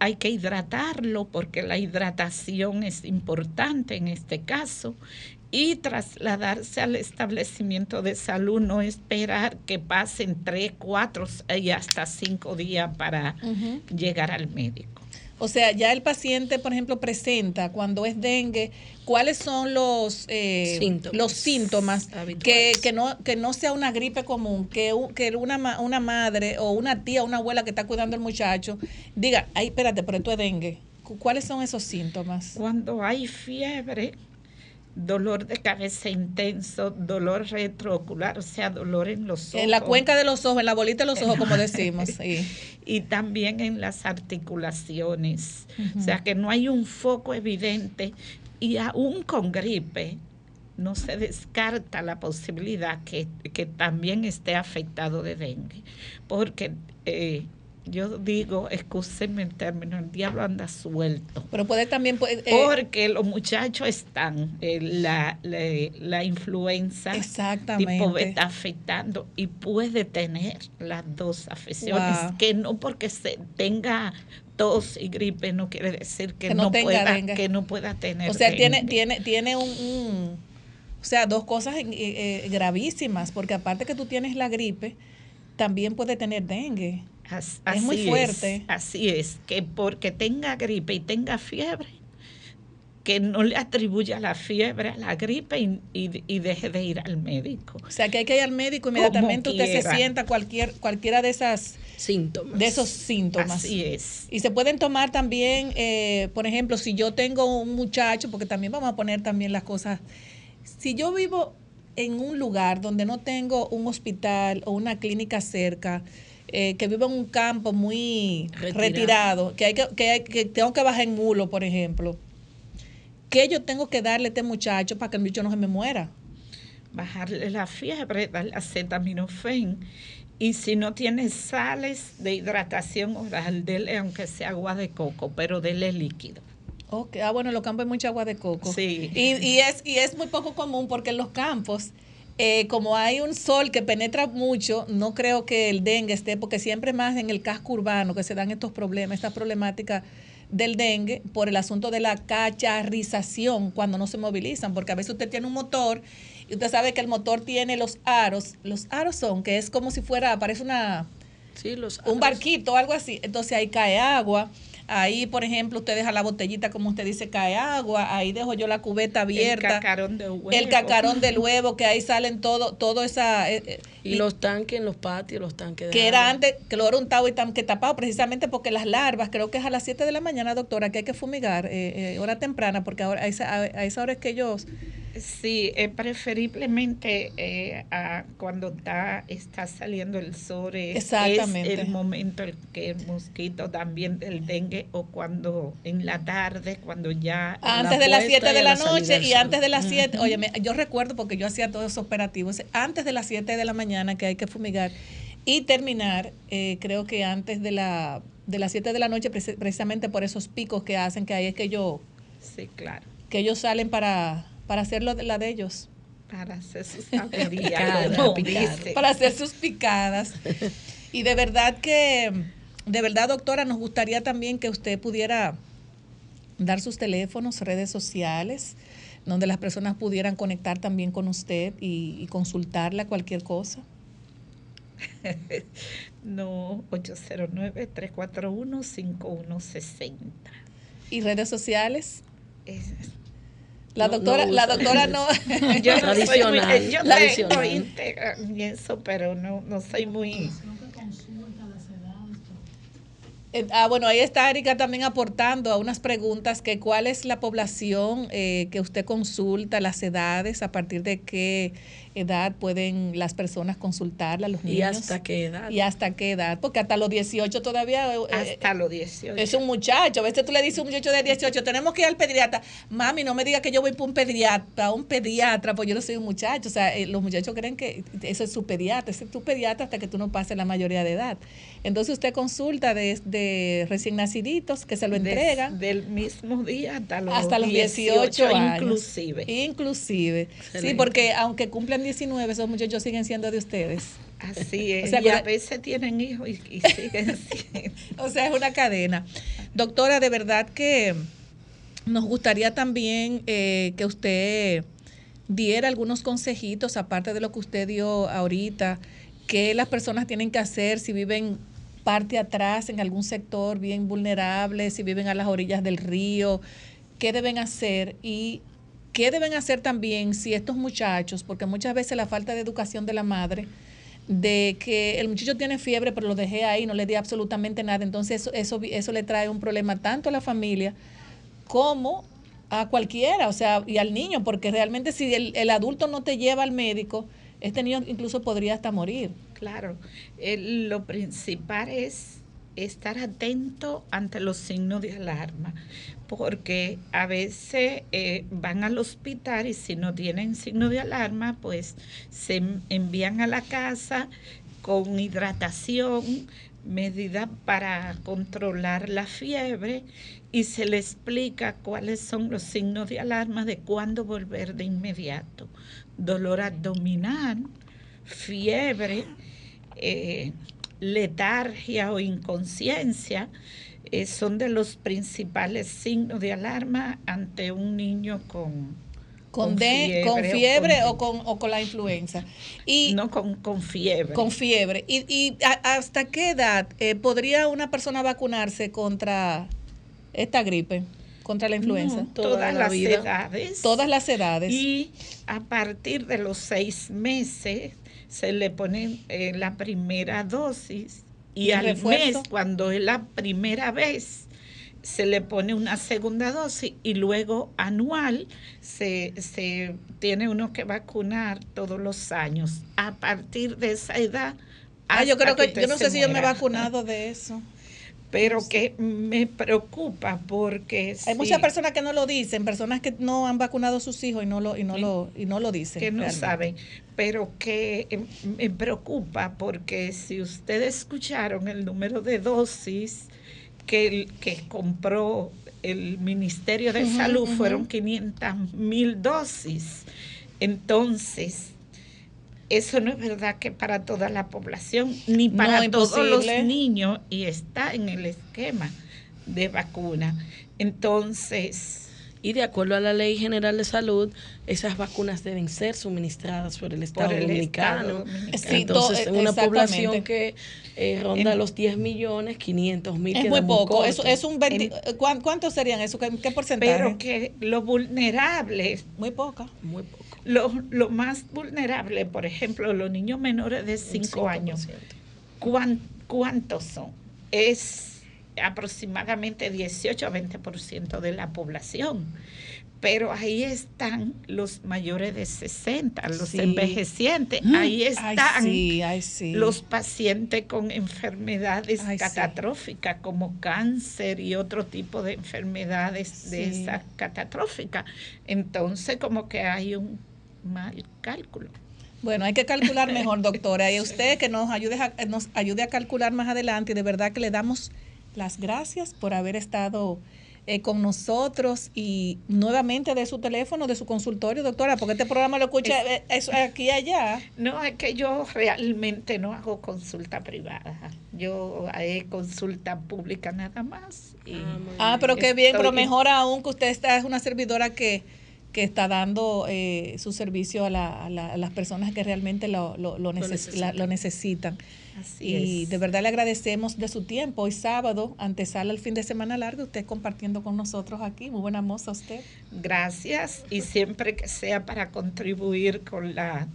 Speaker 10: hay que hidratarlo porque la hidratación es importante en este caso y trasladarse al establecimiento de salud, no esperar que pasen tres, cuatro y hasta cinco días para llegar al médico.
Speaker 1: O sea, ya el paciente, por ejemplo, presenta cuando es dengue, ¿cuáles son los, eh,
Speaker 5: Síntomas
Speaker 1: los síntomas que, que, no, que no sea una gripe común, que, que una, una madre o una tía o una abuela que está cuidando al muchacho diga, ay, espérate, pero esto es dengue? Cu- ¿Cuáles son esos síntomas?
Speaker 10: Cuando hay fiebre, dolor de cabeza intenso, dolor retroocular, o sea, dolor en los ojos.
Speaker 1: En la cuenca de los ojos, en la bolita de los ojos, como decimos. sí.
Speaker 10: y también en las articulaciones. O sea que no hay un foco evidente y aún con gripe no se descarta la posibilidad que, que también esté afectado de dengue, porque eh, yo digo, excúsenme el término, el diablo anda suelto.
Speaker 1: Pero puede también... puede, eh,
Speaker 10: porque los muchachos están, eh, la, la, la influenza
Speaker 1: Exactamente.
Speaker 10: tipo beta afectando y puede tener las dos afecciones,
Speaker 1: Wow.
Speaker 10: que no porque se tenga tos y gripe no quiere decir que,
Speaker 1: Que no
Speaker 10: pueda,
Speaker 1: dengue.
Speaker 10: que no pueda tener
Speaker 1: o sea, tiene,
Speaker 10: dengue.
Speaker 1: tiene, tiene un, un- O sea, dos cosas eh, gravísimas, porque aparte que tú tienes la gripe, también puede tener dengue. Es muy fuerte.
Speaker 10: así es, que porque tenga gripe y tenga fiebre, que no le atribuya la fiebre a la gripe y, y- y deje de ir al médico.
Speaker 1: O sea, que hay que ir al médico inmediatamente usted se sienta cualquier, cualquiera de esas
Speaker 5: síntomas.
Speaker 1: De esos síntomas.
Speaker 10: Así es.
Speaker 1: Y se pueden tomar también, eh, por ejemplo, si yo tengo un muchacho, porque también vamos a poner también las cosas, si yo vivo en un lugar donde no tengo un hospital o una clínica cerca, eh, que vivo en un campo muy
Speaker 5: Retirado.
Speaker 1: retirado, que, hay que, que, hay- que tengo que bajar en mulo, por ejemplo, ¿qué yo tengo que darle a este muchacho para que el bicho no se me muera?
Speaker 10: bajarle la fiebre, darle acetaminofén. Y si no tiene sales de hidratación oral, dele aunque sea agua de coco, pero dele líquido.
Speaker 1: Ok, ah, bueno, en los campos hay mucha agua de coco.
Speaker 10: Sí.
Speaker 1: Y, y es, y es muy poco común porque en los campos, eh, como hay un sol que penetra mucho, no creo que el dengue esté, porque siempre más en el casco urbano que se dan estos problemas, esta problemática del dengue por el asunto de la cacharrización cuando no se movilizan, porque a veces usted tiene un motor y usted sabe que el motor tiene los aros, los aros son que es como si fuera, parece una,
Speaker 5: Sí, los
Speaker 1: un barquito, algo así. Entonces ahí cae agua. Ahí, por ejemplo, usted deja la botellita, como usted dice, cae agua. Ahí dejo yo la cubeta abierta.
Speaker 10: El cacarón de huevo.
Speaker 1: El cacarón del huevo, que ahí salen todo, todo esa. eh, eh,
Speaker 5: Y los tanques en los patios, los tanques de
Speaker 1: que era antes, que lo era untado y tan, que tapado, precisamente porque las larvas, creo que es a las 7 de la mañana, doctora, que hay que fumigar, eh, eh, hora temprana, porque ahora a esa, a, a esa hora es que ellos.
Speaker 10: Sí, eh, preferiblemente eh, a cuando está, está saliendo el sol es,
Speaker 1: Exactamente.
Speaker 10: es el momento en que el mosquito también del dengue o cuando en la tarde, cuando ya...
Speaker 1: Antes de las 7 de la
Speaker 5: salida
Speaker 1: noche y antes de las 7, oye, yo recuerdo porque yo hacía todos esos operativos, antes de las 7 de la mañana que hay que fumigar y terminar, eh, creo que antes de, la, de las 7 de la noche, preci- precisamente por esos picos que hacen, que ahí es que, yo,
Speaker 10: Sí, claro,
Speaker 1: que ellos salen para, para hacer lo de, la de ellos,
Speaker 10: para hacer sus averías,
Speaker 5: Picada,
Speaker 10: como
Speaker 5: picada.
Speaker 10: dice.
Speaker 1: para hacer sus picadas. Y de verdad que, de verdad, doctora, nos gustaría también que usted pudiera dar sus teléfonos, redes sociales, donde las personas pudieran conectar también con usted y, y consultarla cualquier cosa.
Speaker 10: No, 809-341-5160.
Speaker 1: ¿Y redes sociales?
Speaker 10: Es-
Speaker 1: La
Speaker 5: No,
Speaker 1: doctora,
Speaker 5: no
Speaker 1: la doctora no.
Speaker 10: Yo no soy muy,
Speaker 5: Tradicional,
Speaker 10: yo
Speaker 5: tradicional.
Speaker 10: tengo eso, pero no, no soy muy...
Speaker 1: Eh, ah, bueno, ahí está Erika también aportando a unas preguntas que cuál es la población eh, que usted consulta, las edades, a partir de qué edad pueden las personas consultarla, los niños.
Speaker 5: ¿Y hasta qué edad?
Speaker 1: ¿Y hasta qué edad? Porque hasta los 18 todavía... eh,
Speaker 10: Hasta los 18.
Speaker 1: Es un muchacho. A veces tú le dices a un muchacho de 18, tenemos que ir al pediatra. Mami, no me diga que yo voy para un pediatra, un pediatra, pues yo no soy un muchacho. O sea, eh, los muchachos creen que eso es su pediatra, ese es tu pediatra hasta que tú no pases la mayoría de edad. Entonces usted consulta desde recién naciditos que se lo entregan
Speaker 10: del mismo día hasta los,
Speaker 1: hasta los 18, años.
Speaker 10: inclusive.
Speaker 1: Inclusive. Sí, porque aunque cumplan 19, esos muchachos siguen siendo de ustedes.
Speaker 10: Así es.
Speaker 1: O sea,
Speaker 10: y a veces tienen hijos y, y siguen siendo.
Speaker 1: O sea, es una cadena. Doctora, de verdad que nos gustaría también eh, que usted diera algunos consejitos, aparte de lo que usted dio ahorita, que las personas tienen que hacer si viven parte atrás en algún sector bien vulnerable, si viven a las orillas del río, qué deben hacer y qué deben hacer también si estos muchachos, porque muchas veces la falta de educación de la madre, de que el muchacho tiene fiebre, pero lo dejé ahí, no le di absolutamente nada. Entonces eso, eso, eso le trae un problema tanto a la familia como a cualquiera, o sea, y al niño, porque realmente si el, el adulto no te lleva al médico, este niño incluso podría hasta morir.
Speaker 10: Claro, el- lo principal es estar atento ante los signos de alarma, porque a veces eh, van al hospital y si no tienen signo de alarma, pues se envían a la casa con hidratación, medidas para controlar la fiebre y se le explica cuáles son los signos de alarma de cuándo volver de inmediato. Dolor abdominal, fiebre, eh, letargia o inconsciencia eh, son de los principales signos de alarma ante un niño con,
Speaker 1: con, fiebre, con fiebre o con, o con, la influenza. Y,
Speaker 10: no, con, con fiebre.
Speaker 1: Con fiebre. ¿Y, y hasta qué edad eh, podría una persona vacunarse contra esta gripe? contra la influenza?
Speaker 10: todas las edades.
Speaker 1: Todas las edades.
Speaker 10: Y a partir de los seis meses se le pone eh, la primera dosis y, al mes, cuando es la primera vez, se le pone una segunda dosis y luego anual se, se tiene uno que vacunar todos los años. A partir de esa edad...
Speaker 1: Ah, yo creo que, yo no sé si yo me he vacunado de eso
Speaker 10: pero que me preocupa porque
Speaker 1: hay muchas personas que no lo dicen, personas que no han vacunado a sus hijos y no lo y no lo y no lo dicen,
Speaker 10: que no saben, pero que eh, me preocupa porque si ustedes escucharon el número de dosis que, que compró el Ministerio de Salud fueron 500 mil dosis. Entonces, eso no es verdad que para toda la población, ni para todos los niños, y está en el esquema de vacuna. Entonces...
Speaker 5: Y de acuerdo a la Ley General de Salud, esas vacunas deben ser suministradas por el Estado, dominicano. Entonces, en una población que eh, ronda los 10 millones, 500 mil.
Speaker 1: Es muy poco. Eso, es un ¿Cuántos serían eso? ¿Qué, ¿Qué, porcentaje?
Speaker 10: Pero que los vulnerables.
Speaker 1: Muy poca.
Speaker 10: Muy poco. Lo, lo, más vulnerable, por ejemplo, los niños menores de 5 años, ¿cuántos son? Es aproximadamente 18 a 20% de la población. Pero ahí están los mayores de 60, los envejecientes. Mm. Ahí están los pacientes con enfermedades catastróficas como cáncer y otro tipo de enfermedades de esa catastrófica. Entonces como que hay un mal cálculo.
Speaker 1: Bueno, hay que calcular mejor, doctora. Y usted que nos ayude a, nos ayude a calcular más adelante. Y de verdad que le damos las gracias por haber estado eh, con nosotros y nuevamente de su teléfono, de su consultorio, doctora, porque este programa lo escucha es, eh, aquí y allá.
Speaker 10: No, es que yo realmente no hago consulta privada. Yo hago consulta pública nada más.
Speaker 1: ah, ah pero qué bien, pero mejor aún que usted está, es una servidora que que está dando eh, su servicio a, la, a, las personas que realmente lo, lo, lo, necesitan. y de verdad le agradecemos de su tiempo. Hoy sábado, antesala el fin de semana largo, usted compartiendo con nosotros aquí. Muy buena moza usted.
Speaker 10: Gracias y siempre que sea para contribuir con la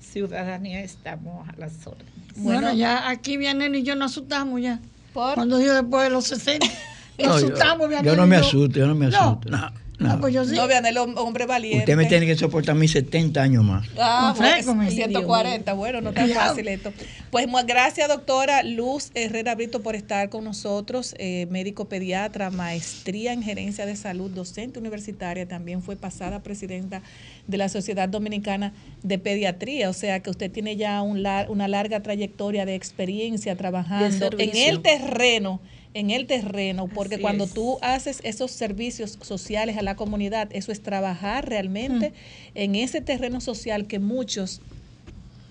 Speaker 10: ciudadanía estamos a las órdenes.
Speaker 3: Bueno, ya aquí vienen y yo nos asustamos ya. Cuando yo después de los 60 nos asustamos.
Speaker 4: Yo, yo, no me asusto, yo no me asusto. No.
Speaker 1: No, pues yo sí. No, vean el hombre valiente.
Speaker 4: Usted me tiene que soportar mis 70 años más.
Speaker 1: Ah, bueno, 140, bueno, no tan fácil esto. Pues gracias, doctora Luz Herrera Brito, por estar con nosotros, eh, médico pediatra, maestría en gerencia de salud, docente universitaria, también fue pasada presidenta de la Sociedad Dominicana de Pediatría, o sea que usted tiene ya un una larga trayectoria de experiencia trabajando en el terreno en el terreno, porque cuando tú haces esos servicios sociales a la comunidad, eso es trabajar realmente en ese terreno social que muchos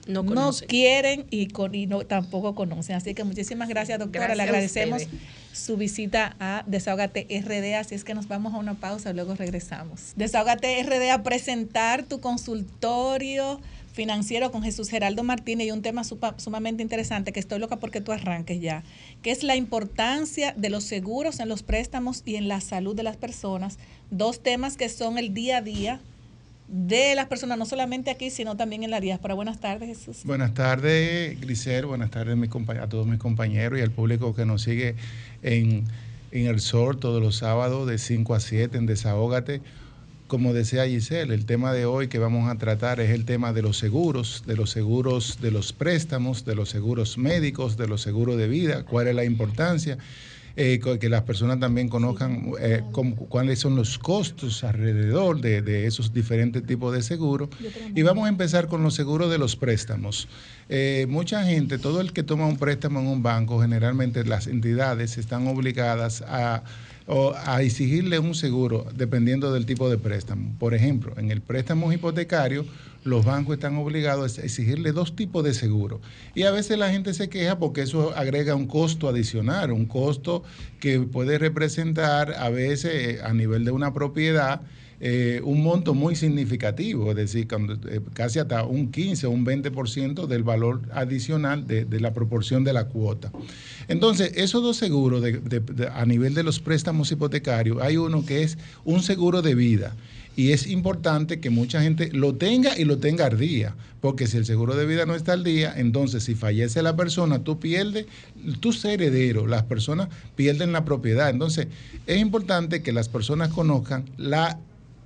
Speaker 1: no, quieren y, no, tampoco conocen. Así que muchísimas gracias, doctora. Le agradecemos su visita a Desahogate RD. Así es que nos vamos a una pausa, luego regresamos. Desahogate RD a presentar tu consultorio financiero con Jesús Geraldo Martínez y un tema sumamente interesante que estoy loca porque tú arranques ya, que es la importancia de los seguros en los préstamos y en la salud de las personas. Dos temas que son el día a día de las personas, no solamente aquí, sino también en la diáspora. Buenas tardes, Jesús.
Speaker 11: Buenas tardes, Grisel. Buenas tardes a todos mis compañeros y al público que nos sigue en, en El Sol todos los sábados de 5 a 7 en Desahógate como decía Giselle, el tema de hoy que vamos a tratar es el tema de los seguros, de los seguros de los préstamos, de los seguros médicos, de los seguros de vida, cuál es la importancia. eh, que las personas también conozcan eh, cómo- cuáles son los costos alrededor de, de esos diferentes tipos de seguros. Y vamos a empezar con los seguros de los préstamos. Eh, mucha gente, todo el que toma un préstamo en un banco, generalmente las entidades están obligadas a, o a exigirle un seguro dependiendo del tipo de préstamo. Por ejemplo, en el préstamo hipotecario, los bancos están obligados a exigirle dos tipos de seguro. Y a veces la gente se queja porque eso agrega un costo adicional, un costo que puede representar a veces eh, a nivel de una propiedad eh, un monto muy significativo, es decir, eh, casi hasta un 15 o un 20% del valor adicional de, la proporción de la cuota. Entonces, esos dos seguros a nivel de los préstamos hipotecarios, hay uno que es un seguro de vida. Y es importante que mucha gente lo tenga y lo tenga al día, porque si el seguro de vida no está al día, entonces si fallece la persona, tú pierdes, tú ser heredero, las personas pierden la propiedad. Entonces, es importante que las personas conozcan la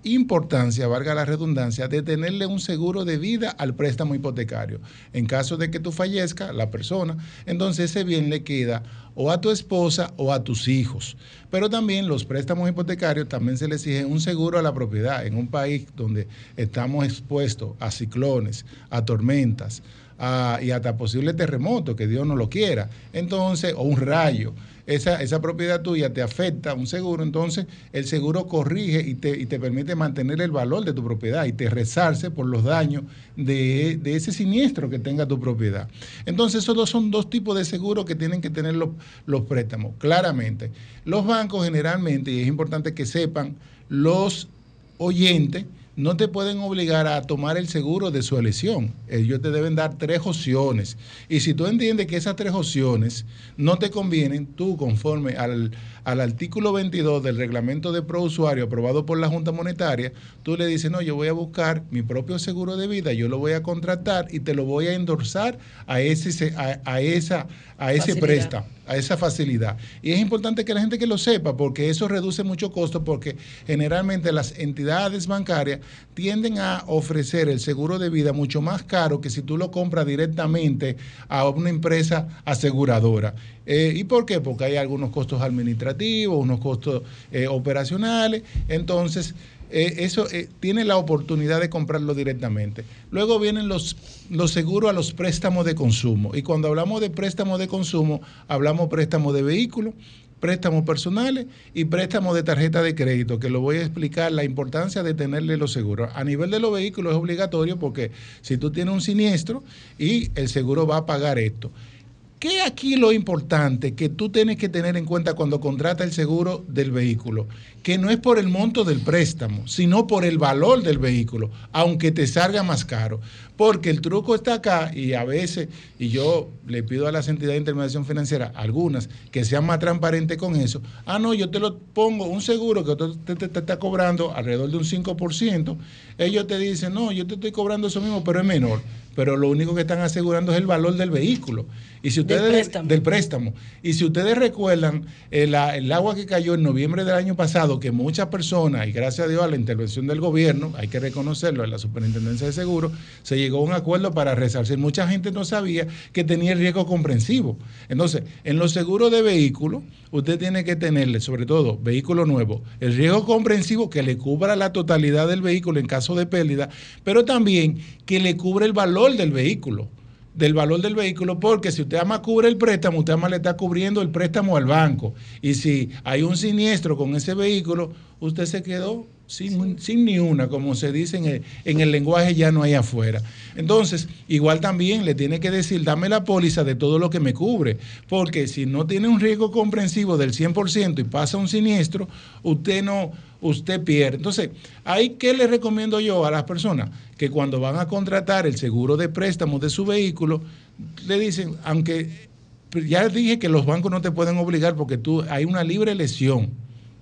Speaker 11: importancia, valga la redundancia, de tenerle un seguro de vida al préstamo hipotecario. En caso de que tú fallezca, la persona, entonces ese bien le queda o a tu esposa o a tus hijos. Pero también los préstamos hipotecarios también se le exige un seguro a la propiedad. En un país donde estamos expuestos a ciclones, a tormentas, a- y hasta posible terremoto, que Dios no lo quiera. Entonces, o un rayo. Esa, esa propiedad tuya te afecta un seguro, entonces el seguro corrige y te, y te permite mantener el valor de tu propiedad y te resarce por los daños de, de ese siniestro que tenga tu propiedad. Entonces, esos dos son dos tipos de seguros que tienen que tener los, los préstamos. Claramente, los bancos generalmente, y es importante que sepan, los oyentes no te pueden obligar a tomar el seguro de su elección. Ellos te deben dar tres opciones. Y si tú entiendes que esas tres opciones no te convienen, tú conforme al, al artículo 22 del reglamento de prousuario aprobado por la Junta Monetaria, tú le dices, no, yo voy a buscar mi propio seguro de vida, yo lo voy a contratar y te lo voy a endorsar a ese, se- a, a esa, a ese préstamo a esa facilidad. Y es importante que la gente que lo sepa, porque eso reduce mucho costo, porque generalmente las entidades bancarias tienden a ofrecer el seguro de vida mucho más caro que si tú lo compras directamente a una empresa aseguradora. Eh, ¿Y por qué? Porque hay algunos costos administrativos, unos costos eh, operacionales. Entonces, eh, eso tiene la oportunidad de comprarlo directamente. Luego vienen los, los seguros a los préstamos de consumo. Y cuando hablamos de préstamos de consumo, hablamos préstamos de vehículos, préstamos personales y préstamos de tarjeta de crédito, que lo voy a explicar la importancia de tenerle los seguros. A nivel de los vehículos es obligatorio porque si tú tienes un siniestro y el seguro va a pagar esto. ¿Qué aquí lo importante que tú tienes que tener en cuenta cuando contratas el seguro del vehículo? Que no es por el monto del préstamo, sino por el valor del vehículo, aunque te salga más caro. Porque el truco está acá y a veces, y yo le pido a las entidades de intermediación financiera, algunas, que sean más transparentes con eso. Ah, no, yo te lo pongo un seguro que te, te- te está cobrando alrededor de un 5%. Ellos te dicen, no, yo te estoy cobrando eso mismo, pero es menor. Pero lo único que están asegurando es el valor del vehículo. Y si ustedes
Speaker 5: préstamo.
Speaker 11: del préstamo. Y si ustedes recuerdan el, el agua que cayó en noviembre del año pasado, que muchas personas, y gracias a Dios a la intervención del gobierno, hay que reconocerlo, en la Superintendencia de Seguros, se llegó a un acuerdo para resarcir. Mucha gente no sabía que tenía el riesgo comprensivo. Entonces, en los seguros de vehículos, usted tiene que tenerle, sobre todo, vehículo nuevo, el riesgo comprensivo que le cubra la totalidad del vehículo en caso de pérdida, pero también que le cubra el valor del vehículo del valor del vehículo, porque si usted ama cubre el préstamo, usted ama le está cubriendo el préstamo al banco. Y si hay un siniestro con ese vehículo, usted se quedó sin, sin ni una, como se dice en el, en el lenguaje ya no hay afuera. Entonces, igual también le tiene que decir, dame la póliza de todo lo que me cubre, porque si no tiene un riesgo comprensivo del 100% y pasa un siniestro, usted no, usted pierde. Entonces, ahí qué le recomiendo yo a las personas que cuando van a contratar el seguro de préstamo de su vehículo, le dicen, aunque ya dije que los bancos no te pueden obligar porque tú hay una libre elección,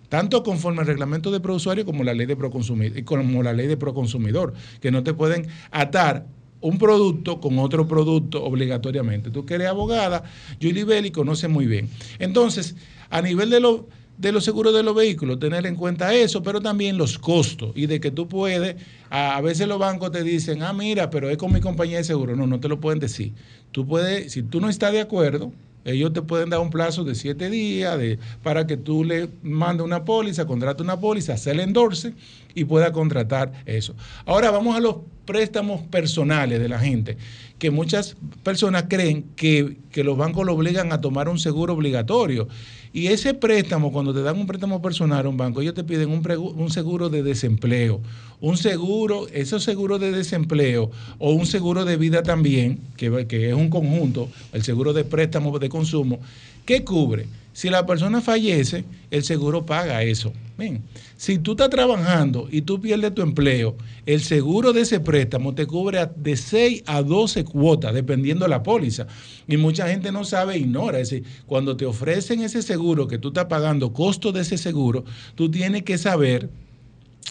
Speaker 11: tanto conforme al reglamento de prousuario como la ley de proconsumidor, como la ley de proconsumidor, que no te pueden atar un producto con otro producto obligatoriamente. Tú que eres abogada, Julie Belli conoce muy bien. Entonces, a nivel de, lo- de los seguros de los vehículos, tener en cuenta eso, pero también los costos y de que tú puedes, a, veces los bancos te dicen, ah, mira, pero es con mi compañía de seguro. No, no te lo pueden decir. Tú puedes, si tú no estás de acuerdo, ellos te pueden dar un plazo de siete días de, para que tú le mandes una póliza, contrate una póliza, se le endorse y pueda contratar eso. Ahora vamos a los préstamos personales de la gente, que muchas personas creen que, que los bancos lo obligan a tomar un seguro obligatorio. Y ese préstamo, cuando te dan un préstamo personal a un banco, ellos te piden un, un seguro de desempleo. Un seguro, esos seguros de desempleo o un seguro de vida también, que, que es un conjunto, el seguro de préstamo de consumo, ¿qué cubre? Si la persona fallece, el seguro paga eso. Ven, si tú estás trabajando y tú pierdes tu empleo, el seguro de ese préstamo te cubre de 6 a 12 cuotas, dependiendo de la póliza. Y mucha gente no sabe, ignora. Es decir, cuando te ofrecen ese seguro que tú estás pagando, costo de ese seguro, tú tienes que saber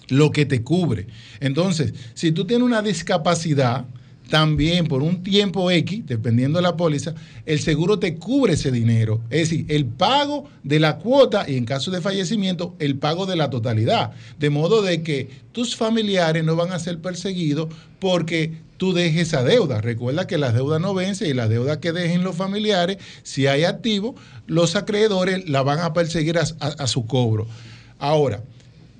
Speaker 11: lo que te cubre. Entonces, si tú tienes una discapacidad, también por un tiempo X, dependiendo de la póliza, el seguro te cubre ese dinero. Es decir, el pago de la cuota y en caso de fallecimiento, el pago de la totalidad. De modo de que tus familiares no van a ser perseguidos porque tú dejes esa deuda. Recuerda que las deudas no vencen y las deudas que dejen los familiares, si hay activo, los acreedores la van a perseguir a, su cobro. Ahora,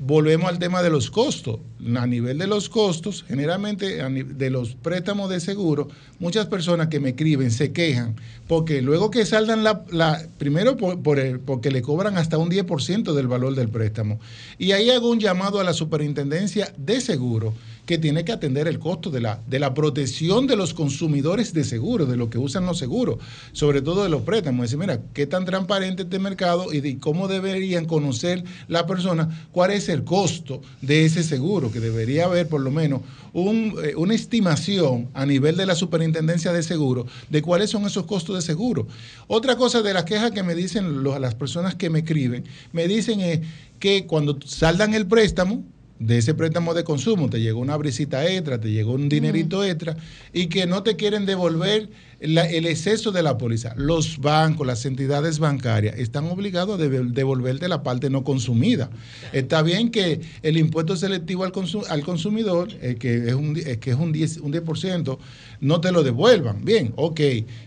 Speaker 11: volvemos al tema de los costos. A nivel de los costos, generalmente de los préstamos de seguro, muchas personas que me escriben se quejan porque luego que saldan la, primero por, porque le cobran hasta un 10% del valor del préstamo. Y ahí hago un llamado a la superintendencia de seguro que tiene que atender el costo de la, de la protección de los consumidores de seguro, de lo que usan los seguros, sobre todo de los préstamos. Decir, mira, qué tan transparente este mercado y de cómo deberían conocer la persona cuál es el costo de ese seguro, que debería haber por lo menos eh, una estimación a nivel de la superintendencia de seguro de cuáles son esos costos de seguro. Otra cosa de las quejas que me dicen los- las personas que me escriben, me dicen es que cuando saldan el préstamo, de ese préstamo de consumo, te llegó una brisita extra, te llegó un dinerito extra y que no te quieren devolver la- el exceso de la póliza. Los bancos, las entidades bancarias están obligados a devolverte la parte no consumida. Está bien que el impuesto selectivo al, consu- al consumidor, eh, que es un, eh, que es un 10, un 10%, no te lo devuelvan. Bien, ok,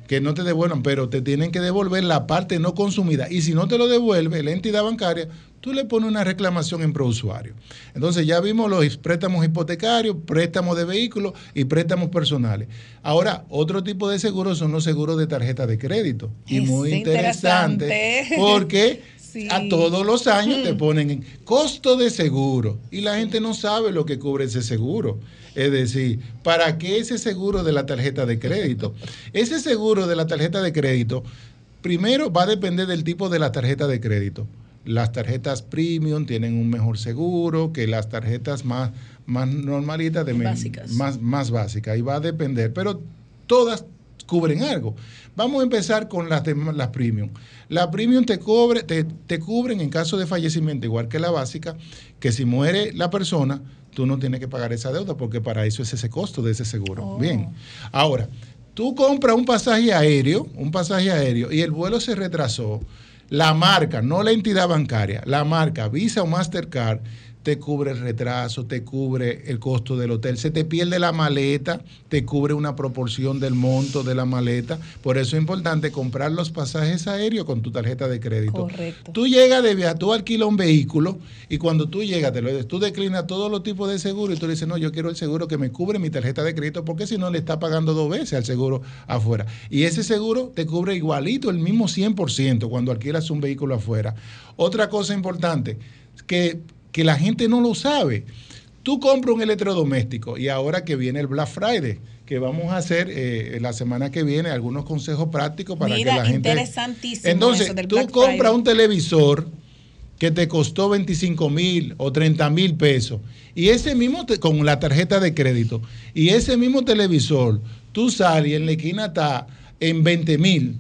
Speaker 11: que no te devuelvan, pero te tienen que devolver la parte no consumida. Y si no te lo devuelve la entidad bancaria, tú le pones una reclamación en prousuario. Entonces ya vimos los préstamos hipotecarios, préstamos de vehículos y préstamos personales. Ahora, otro tipo de seguros son los seguros de tarjeta de crédito. Y
Speaker 1: Es
Speaker 11: muy interesante,
Speaker 1: interesante.
Speaker 11: porque
Speaker 1: Sí.
Speaker 11: a todos los años te ponen en costo de seguro y la gente no sabe lo que cubre ese seguro. Es decir, ¿para qué ese seguro de la tarjeta de crédito? Ese seguro de la tarjeta de crédito, primero va a depender del tipo de la tarjeta de crédito. Las tarjetas premium tienen un mejor seguro que las tarjetas más, más normalitas, de
Speaker 5: Básicas.
Speaker 11: Más, más básicas. Y va a depender, pero todas cubren algo. Vamos a empezar con las, de- las premium. La premium te, cobre, te, te cubren en caso de fallecimiento, igual que la básica, que si muere la persona, tú no tienes que pagar esa deuda porque para eso es ese costo de ese seguro. Bien. Ahora, tú compras un pasaje aéreo, un pasaje aéreo y el vuelo se retrasó. La marca, no la entidad bancaria, la marca Visa o Mastercard te cubre el retraso, te cubre el costo del hotel, se te pierde la maleta, te cubre una proporción del monto de la maleta. Por eso es importante comprar los pasajes aéreos con tu tarjeta de crédito.
Speaker 1: Correcto.
Speaker 11: Tú llegas de viaje, tú alquilas un vehículo y cuando tú llegas, te lo, tú declinas todos los tipos de seguro y tú le dices, no, yo quiero el seguro que me cubre mi tarjeta de crédito porque si no le está pagando dos veces al seguro afuera. Y ese seguro te cubre igualito, el mismo 100% cuando alquilas un vehículo afuera. Otra cosa importante, que, que la gente no lo sabe. Tú compras un electrodoméstico y ahora que viene el Black Friday, que vamos a hacer eh, la semana que viene algunos consejos prácticos para
Speaker 1: Mira,
Speaker 11: que la gente...
Speaker 1: interesantísimo
Speaker 11: Entonces,
Speaker 1: eso del
Speaker 11: tú
Speaker 1: Black
Speaker 11: compras
Speaker 1: Friday.
Speaker 11: un televisor que te costó 25 mil o 30 mil pesos y ese mismo te- con la tarjeta de crédito y ese mismo televisor tú sales y en la esquina está en 20 mil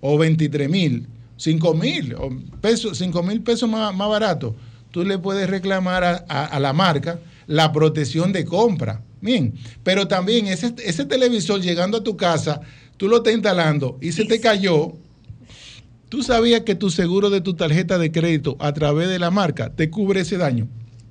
Speaker 11: o 23 mil 5 mil pesos 5 mil pesos más, más barato tú le puedes reclamar a, a- a la marca la protección de compra bien pero también ese, ese televisor llegando a tu casa tú lo estás instalando y se te cayó ¿Tú sabías que tu seguro de tu tarjeta de crédito a través de la marca te cubre ese daño?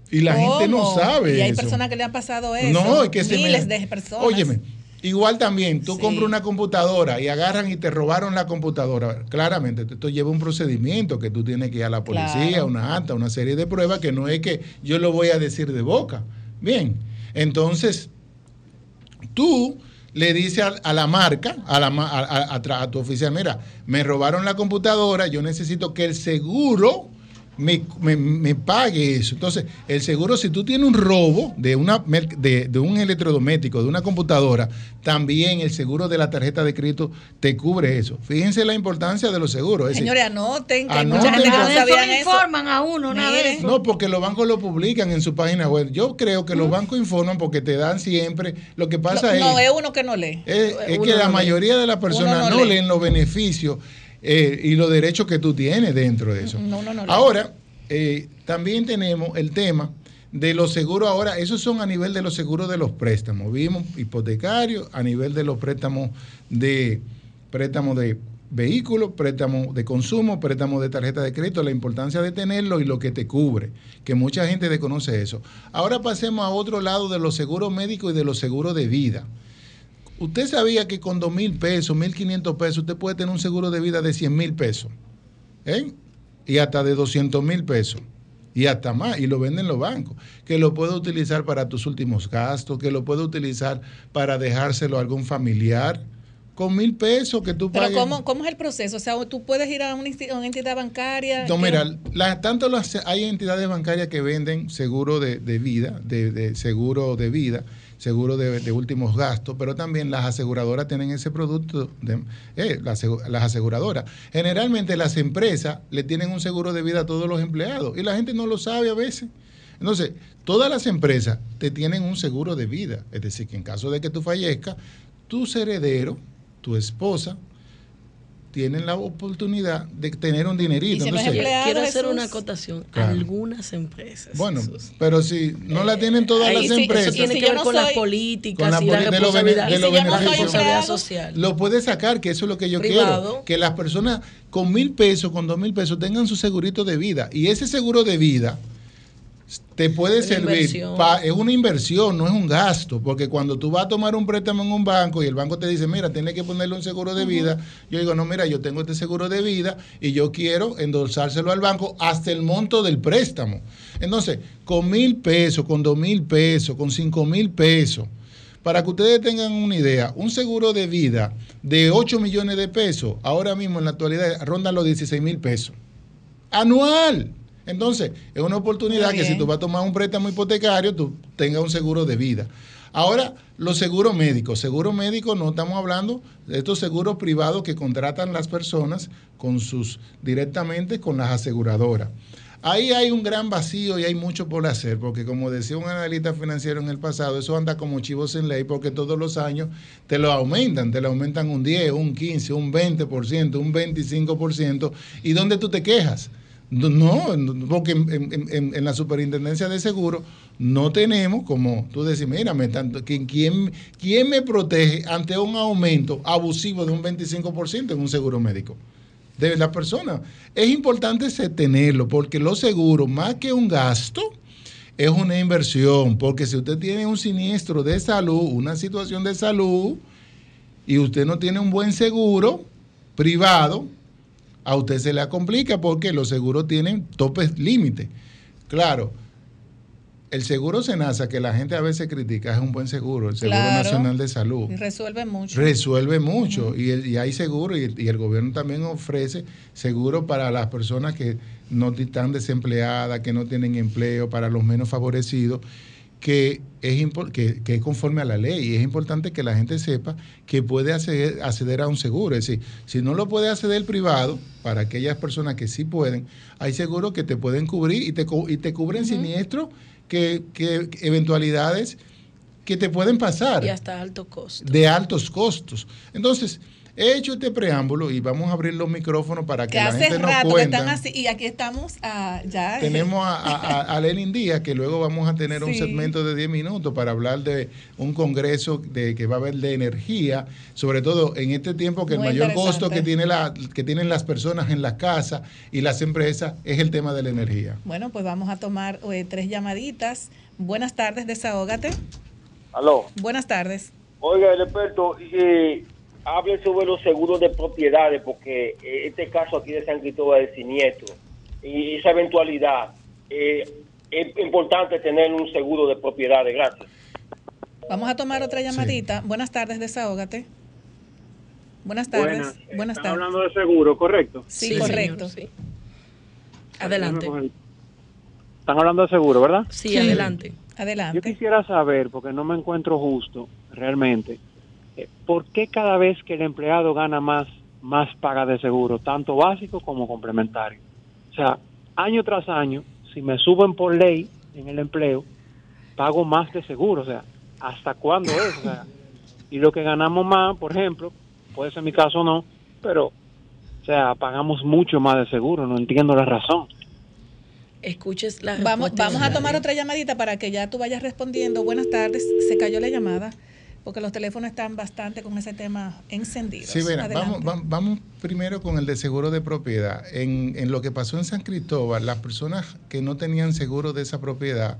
Speaker 11: Y la gente no sabe
Speaker 1: Y hay
Speaker 11: eso.
Speaker 1: personas que le han pasado eso.
Speaker 11: No, es que se me-
Speaker 1: Miles de personas.
Speaker 11: Óyeme, igual también, tú
Speaker 1: Sí.
Speaker 11: compras una computadora y agarran y te robaron la computadora. Claramente, esto lleva un procedimiento que tú tienes que ir a la policía,
Speaker 1: Claro.
Speaker 11: una acta, una serie de pruebas que no es que yo lo voy a decir de boca. Bien, entonces tú le dices a, a la marca, a, la, a tu oficial, mira, me robaron la computadora, yo necesito que el seguro me, me- me pague eso. Entonces, el seguro, si tú tienes un robo de, una, de, de un electrodoméstico, de una computadora, también el seguro de la tarjeta de crédito te cubre eso. Fíjense la importancia de los seguros. es
Speaker 1: Señores, anoten que
Speaker 11: Anoten.
Speaker 1: mucha gente no sabían eso.
Speaker 3: informan a uno,
Speaker 1: Mire.
Speaker 3: eso.
Speaker 11: no, porque los bancos lo publican en su página web. Yo creo que los bancos informan porque te dan siempre. Lo que pasa
Speaker 1: No, no,
Speaker 11: es,
Speaker 1: es uno que no lee.
Speaker 11: es, es que la
Speaker 5: lee.
Speaker 11: mayoría de las personas
Speaker 1: no
Speaker 11: no,
Speaker 1: lee.
Speaker 11: leen los beneficios eh, y los derechos que tú tienes dentro de eso.
Speaker 1: No, no lee.
Speaker 11: Ahora, eh, también tenemos el tema de los seguros ahora, esos son a nivel de los seguros de los préstamos. Vimos hipotecarios, a nivel de los préstamos de préstamos de vehículos, préstamos de consumo, préstamos de tarjeta de crédito, la importancia de tenerlo y lo que te cubre, que mucha gente desconoce eso. Ahora pasemos a otro lado de los seguros médicos y de los seguros de vida. Usted sabía que con dos mil pesos, mil quinientos pesos, usted puede tener un seguro de vida de 100 mil pesos. ¿eh? Y hasta de 200 mil pesos. Y hasta más. Y lo venden los bancos. Que lo puede utilizar para tus últimos gastos, que lo puede utilizar para dejárselo a algún familiar. Con mil pesos que tú
Speaker 1: Pero
Speaker 11: pagues.
Speaker 1: ¿cómo, ¿cómo es el proceso? O sea, tú puedes ir a una, entidad bancaria.
Speaker 11: No, mira, la- tanto las, hay entidades bancarias que venden seguro de, de vida, de, de seguro de vida, seguro de, últimos gastos, pero también las aseguradoras tienen ese producto, de, eh, las aseguradoras. Generalmente las empresas le tienen un seguro de vida a todos los empleados y la gente no lo sabe a veces. Entonces, todas las empresas te tienen un seguro de vida, es decir, que en caso de que tú fallezcas, tus herederos, tu esposa, tienen la oportunidad de tener un dinerito.
Speaker 1: Y
Speaker 11: Entonces,
Speaker 5: Quiero hacer
Speaker 1: Jesús.
Speaker 5: una acotación.
Speaker 11: Claro.
Speaker 5: Algunas empresas.
Speaker 11: Bueno,
Speaker 5: Jesús.
Speaker 11: pero si no la tienen todas las
Speaker 5: sí, eso
Speaker 11: empresas,
Speaker 5: tiene
Speaker 1: si
Speaker 5: que ver
Speaker 1: no
Speaker 5: con las políticas
Speaker 11: Con la
Speaker 5: y la
Speaker 11: de
Speaker 5: responsabilidad,
Speaker 11: de beneficios.
Speaker 5: responsabilidad
Speaker 1: empleado,
Speaker 5: social.
Speaker 11: lo puedes sacar, que eso es lo que yo
Speaker 5: Privado.
Speaker 11: quiero. Que las personas con mil pesos, con dos mil pesos, tengan su segurito de vida. Y ese seguro de vida te puede
Speaker 5: Una
Speaker 11: servir. pa- es una inversión, no es un gasto. Porque cuando tú vas a tomar un préstamo en un banco y el banco te dice, mira, tienes que ponerle un seguro de vida, yo digo, no, mira, yo tengo este seguro de vida y yo quiero endulzárselo al banco hasta el monto del préstamo. Entonces, con mil pesos, con dos mil pesos, con cinco mil pesos, para que ustedes tengan una idea, un seguro de vida de 8 millones de pesos, ahora mismo en la actualidad ronda los 16 mil pesos. Anual. Entonces, es una oportunidad que si tú vas a tomar un préstamo hipotecario, tú tengas un seguro de vida. Ahora, los seguros médicos. Seguro médico no estamos hablando de estos seguros privados que contratan las personas con sus directamente con las aseguradoras. Ahí hay un gran vacío y hay mucho por hacer, porque como decía un analista financiero en el pasado, eso anda como chivos en ley, porque todos los años te lo aumentan, te lo aumentan un 10, un 15, un 20%, un 25%, ¿y dónde tú te quejas? No, porque en, la superintendencia de seguro no tenemos, como tú decís, mira, tanto, ¿quién, quién, me protege ante un aumento abusivo de un 25% en un seguro médico? de la persona. Es importante tenerlo porque los seguros, más que un gasto, es una inversión. Porque si usted tiene un siniestro de salud, una situación de salud, y usted no tiene un buen seguro privado, a usted se le complica porque los seguros tienen topes límite. Claro, el seguro Senasa, que la gente a veces critica, es un buen seguro, el Seguro
Speaker 1: Claro.
Speaker 11: Nacional de Salud
Speaker 1: Y resuelve mucho.
Speaker 11: resuelve mucho y, el- y hay seguro y, y el gobierno también ofrece seguro para las personas que no están desempleadas, que no tienen empleo, para los menos favorecidos, que es, que, que es conforme a la ley y es importante que la gente sepa que puede acceder, acceder a un seguro. Es decir, si no lo puede acceder el privado, para aquellas personas que sí pueden, hay seguros que te pueden cubrir y te, y te cubren siniestros que, que eventualidades que te pueden pasar
Speaker 5: Y hasta alto costo.
Speaker 11: de altos costos. Entonces, He hecho este preámbulo y vamos a abrir los micrófonos para que,
Speaker 1: Que
Speaker 11: la
Speaker 1: hace
Speaker 11: gente nos
Speaker 1: rato que
Speaker 11: cuente.
Speaker 1: están así. Y aquí estamos ah, ya.
Speaker 11: Tenemos a, a, Lenin Díaz, que luego vamos a tener un segmento de 10 minutos para hablar de un congreso de que va a haber de energía, sobre todo en este tiempo que el mayor costo que, tiene la, que tienen las personas en las casas y las empresas es el tema de la energía.
Speaker 1: Bueno, pues vamos a tomar eh, tres llamaditas. Buenas tardes, desahógate.
Speaker 7: Aló.
Speaker 1: Buenas tardes.
Speaker 7: Oiga, el experto, eh, hable sobre los seguros de propiedades, porque eh, este caso aquí de San Cristóbal es siniestro. Y esa eventualidad, eh, es importante tener un seguro de propiedades. Gracias.
Speaker 1: Vamos a tomar otra llamadita. Buenas tardes, desahógate. Buenas tardes.
Speaker 12: Buenas.
Speaker 1: Buenas
Speaker 12: Están
Speaker 1: tardes.
Speaker 12: hablando de seguro, ¿correcto?
Speaker 1: Sí, correcto.
Speaker 5: Adelante.
Speaker 12: Están hablando de seguro, ¿verdad?
Speaker 5: Sí, adelante.
Speaker 12: Yo
Speaker 1: Adelante.
Speaker 12: quisiera saber, porque no me encuentro justo realmente, eh, ¿por qué cada vez que el empleado gana más, más paga de seguro, tanto básico como complementario? O sea, año tras año, si me suben por ley en el empleo, pago más de seguro. O sea, ¿hasta cuándo es? O sea, y lo que ganamos más, por ejemplo, puede ser mi caso o no, pero, o sea, pagamos mucho más de seguro. No entiendo la razón.
Speaker 5: Escuches la
Speaker 1: Vamos, vamos a tomar otra llamadita para que ya tú vayas respondiendo. Buenas tardes. Se cayó la llamada porque los teléfonos están bastante con ese tema encendidos.
Speaker 11: Sí, mira, vamos, va- vamos primero con el de seguro de propiedad. En, en lo que pasó en San Cristóbal, las personas que no tenían seguro de esa propiedad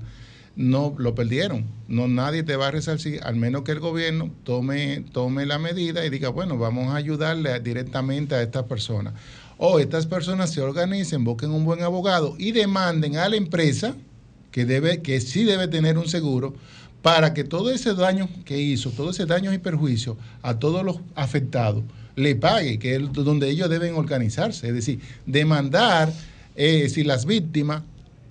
Speaker 11: no lo perdieron. No nadie te va a resarcir, al menos que el gobierno tome, tome la medida y diga, bueno, vamos a ayudarle directamente a estas personas. O estas personas se organicen, busquen un buen abogado y demanden a la empresa que debe, que sí debe tener un seguro, para que todo ese daño que hizo, todo ese daño y perjuicio a todos los afectados, le pague, que es donde ellos deben organizarse. Es decir, demandar, eh, si las víctimas,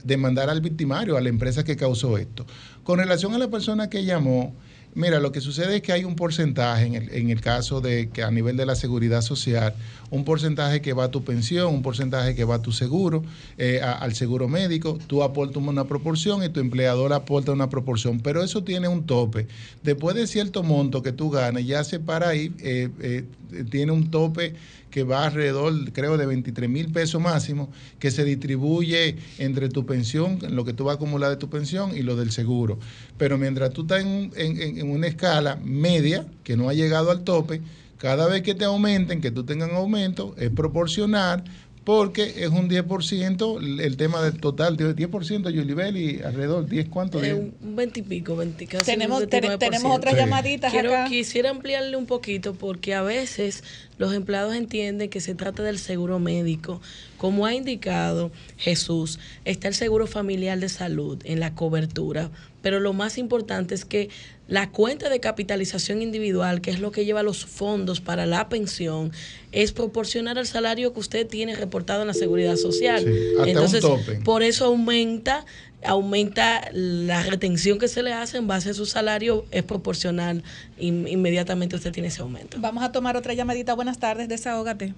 Speaker 11: demandar al victimario, a la empresa que causó esto. Con relación a la persona que llamó, mira, lo que sucede es que hay un porcentaje en el, en el caso de que a nivel de la seguridad social, un porcentaje que va a tu pensión, un porcentaje que va a tu seguro, eh, al seguro médico, tú aportas una proporción y tu empleador aporta una proporción, pero eso tiene un tope. Después de cierto monto que tú ganes, ya se para ahí, eh, eh, tiene un tope que va alrededor, creo, de 23 mil pesos máximo, que se distribuye entre tu pensión, lo que tú vas a acumular de tu pensión y lo del seguro. Pero mientras tú estás en, en- en- una escala media, que no ha llegado al tope, cada vez que te aumenten, que tú tengas aumento, es proporcional porque es un 10% el el tema del total, 10% Yulibel y alrededor 10 cuánto,
Speaker 5: Eh,
Speaker 11: 10?
Speaker 5: un un 20 y pico, 20, casi
Speaker 1: Tenemos-
Speaker 5: un
Speaker 1: ten-
Speaker 5: 29%.
Speaker 1: tenemos otras
Speaker 11: Sí.
Speaker 1: llamaditas
Speaker 5: Quiero,
Speaker 1: acá.
Speaker 5: Quisiera ampliarle un poquito porque a veces los empleados entienden que se trata del seguro médico. Como ha indicado Jesús, está el seguro familiar de salud en la cobertura, pero lo más importante es que la cuenta de capitalización individual, que es lo que lleva los fondos para la pensión, es proporcionar al salario que usted tiene reportado en la seguridad social.
Speaker 11: Sí, hasta un
Speaker 5: Entonces,
Speaker 11: tope.
Speaker 5: por eso aumenta aumenta la retención que se le hace en base a su salario, es proporcional, in- inmediatamente usted tiene ese aumento.
Speaker 1: Vamos a tomar otra llamadita. Buenas tardes, desahógate.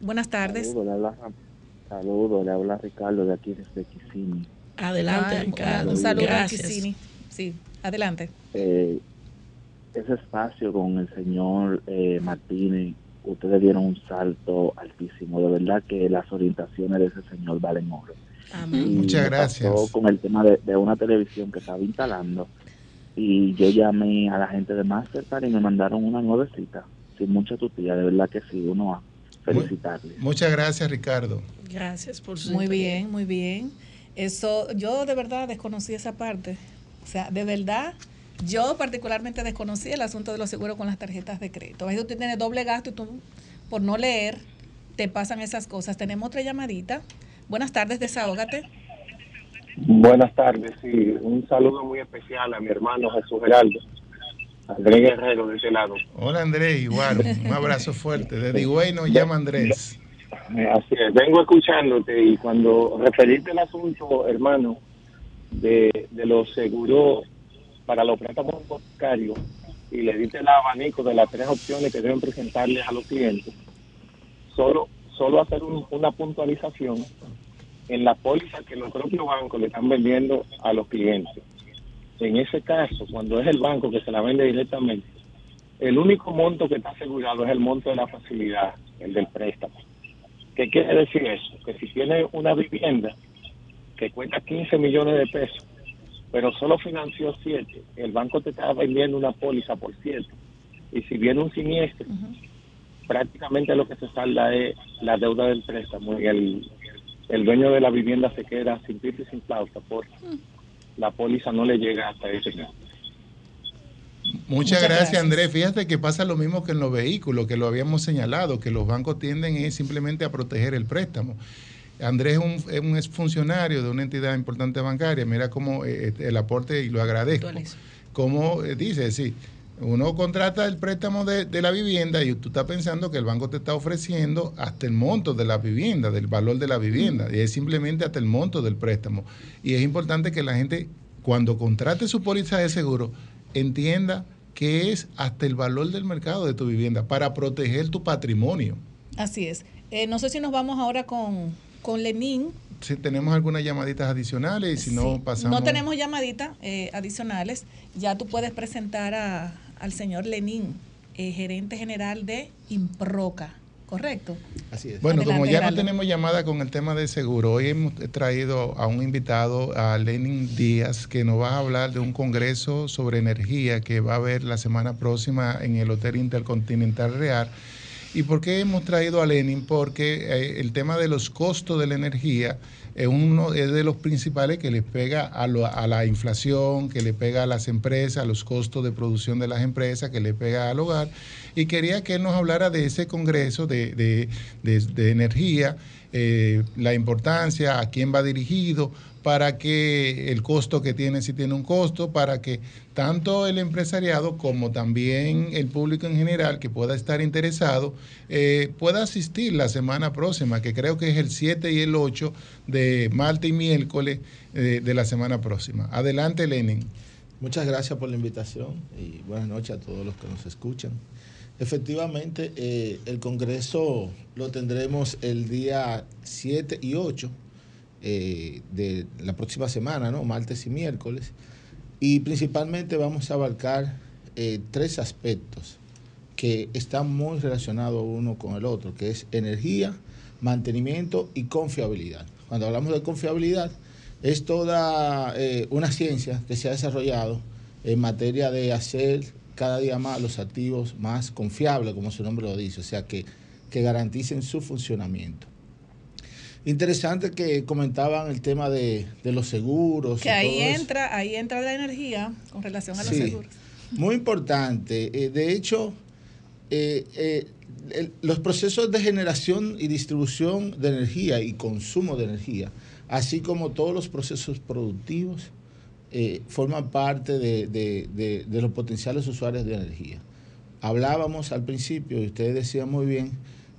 Speaker 1: Buenas tardes.
Speaker 13: Saludos, saludo, le habla Ricardo de aquí desde Kissimmee.
Speaker 5: Adelante,
Speaker 1: Ay,
Speaker 5: Ricardo.
Speaker 1: Un saludo a. Sí, adelante.
Speaker 13: Eh, ese espacio con el señor eh, Martínez, ustedes dieron un salto altísimo. De verdad que las orientaciones de ese señor valen oro.
Speaker 5: Amén.
Speaker 11: Muchas gracias.
Speaker 13: con el tema de, de una televisión que estaba instalando y yo llamé a la gente de Mastercard y me mandaron una nuevecita sin mucha tutía. De verdad que sí, uno a felicitarle.
Speaker 11: Muchas gracias, Ricardo.
Speaker 5: Gracias por su
Speaker 1: Muy
Speaker 5: sintonía.
Speaker 1: bien, muy bien. Eso, yo de verdad desconocí esa parte. O sea, de verdad, yo particularmente desconocí el asunto de los seguros con las tarjetas de crédito. A veces tú tienes doble gasto y tú, por no leer, te pasan esas cosas. Tenemos otra llamadita. Buenas tardes, desahógate.
Speaker 14: Buenas tardes, sí. Un saludo muy especial a mi hermano Jesús Geraldo, Andrés Guerrero de ese lado.
Speaker 11: Hola Andrés, igual, un abrazo fuerte. Desde Higüey nos llama Andrés.
Speaker 14: Así es, vengo escuchándote y cuando referiste el asunto, hermano, de, de los seguros para los préstamos hipotecarios y le diste el abanico de las tres opciones que deben presentarles a los clientes, solo, solo hacer un- una puntualización en la póliza que los propios bancos le están vendiendo a los clientes. En ese caso, cuando es el banco que se la vende directamente, el único monto que está asegurado es el monto de la facilidad, el del préstamo. ¿Qué quiere decir eso? Que si tienes una vivienda que cuesta 15 millones de pesos, pero solo financió 7, el banco te está vendiendo una póliza por 7. Y si viene un siniestro, prácticamente lo que se salda es la deuda del préstamo y el, el dueño de la vivienda se queda sin piso y sin flauta porque la póliza no le llega hasta ese momento.
Speaker 11: Muchas,
Speaker 14: Muchas
Speaker 11: gracias,
Speaker 14: gracias.
Speaker 11: Andrés. Fíjate que pasa lo mismo que en los vehículos, que lo habíamos señalado, que los bancos tienden es simplemente a proteger el préstamo. Andrés es un, es un exfuncionario de una entidad importante bancaria. Mira cómo eh, el aporte, y lo agradezco, como eh, dice, sí, uno contrata el préstamo de, de la vivienda y tú estás pensando que el banco te está ofreciendo hasta el monto de la vivienda, del valor de la vivienda, y es simplemente hasta el monto del préstamo. Y es importante que la gente, cuando contrate su póliza de seguro, entienda que es hasta el valor del mercado de tu vivienda para proteger tu patrimonio.
Speaker 1: Así es. Eh, no sé si nos vamos ahora con, con Lenín.
Speaker 11: Si tenemos algunas llamaditas adicionales y si no pasamos...
Speaker 1: No tenemos llamaditas eh, adicionales. Ya tú puedes presentar a- al señor Lenín, eh, gerente general de Improca, ¿correcto?
Speaker 15: Así es.
Speaker 11: Bueno, como ya no tenemos llamada con el tema de seguro, hoy hemos traído a un invitado, a Lenin Díaz, que nos va a hablar de un congreso sobre energía que va a haber la semana próxima en el Hotel Intercontinental Real. ¿Y por qué hemos traído a Lenin? Porque eh, el tema de los costos de la energía es uno es de los principales que les pega a, lo- a la inflación, que le pega a las empresas, a los costos de producción de las empresas, que le pega al hogar. Y quería que él nos hablara de ese congreso de, de- de- de energía, eh, la importancia, a quién va dirigido, para que el costo que tiene, si tiene un costo, para que tanto el empresariado como también el público en general que pueda estar interesado eh, pueda asistir la semana próxima, que creo que es el 7 y el 8 de martes y miércoles eh, de la semana próxima. Adelante, Lenin.
Speaker 15: Muchas gracias por la invitación y buenas noches a todos los que nos escuchan. Efectivamente, eh, el Congreso lo tendremos el día 7 y 8 eh, de la próxima semana, ¿no? martes y miércoles, y principalmente vamos a abarcar eh, tres aspectos que están muy relacionados uno con el otro, que es energía, mantenimiento y confiabilidad. Cuando hablamos de confiabilidad, es toda eh, una ciencia que se ha desarrollado en materia de hacer cada día más los activos más confiables, como su nombre lo dice, o sea, que, que garanticen su funcionamiento. Interesante que comentaban el tema de, de los seguros.
Speaker 1: Que ahí
Speaker 15: eso.
Speaker 1: entra, ahí entra la energía con relación a los seguros.
Speaker 15: Muy importante. Eh, de hecho, eh, eh, el- los procesos de generación y distribución de energía y consumo de energía, así como todos los procesos productivos, forman parte de- de los potenciales usuarios de energía. Hablábamos al principio, y ustedes decían muy bien,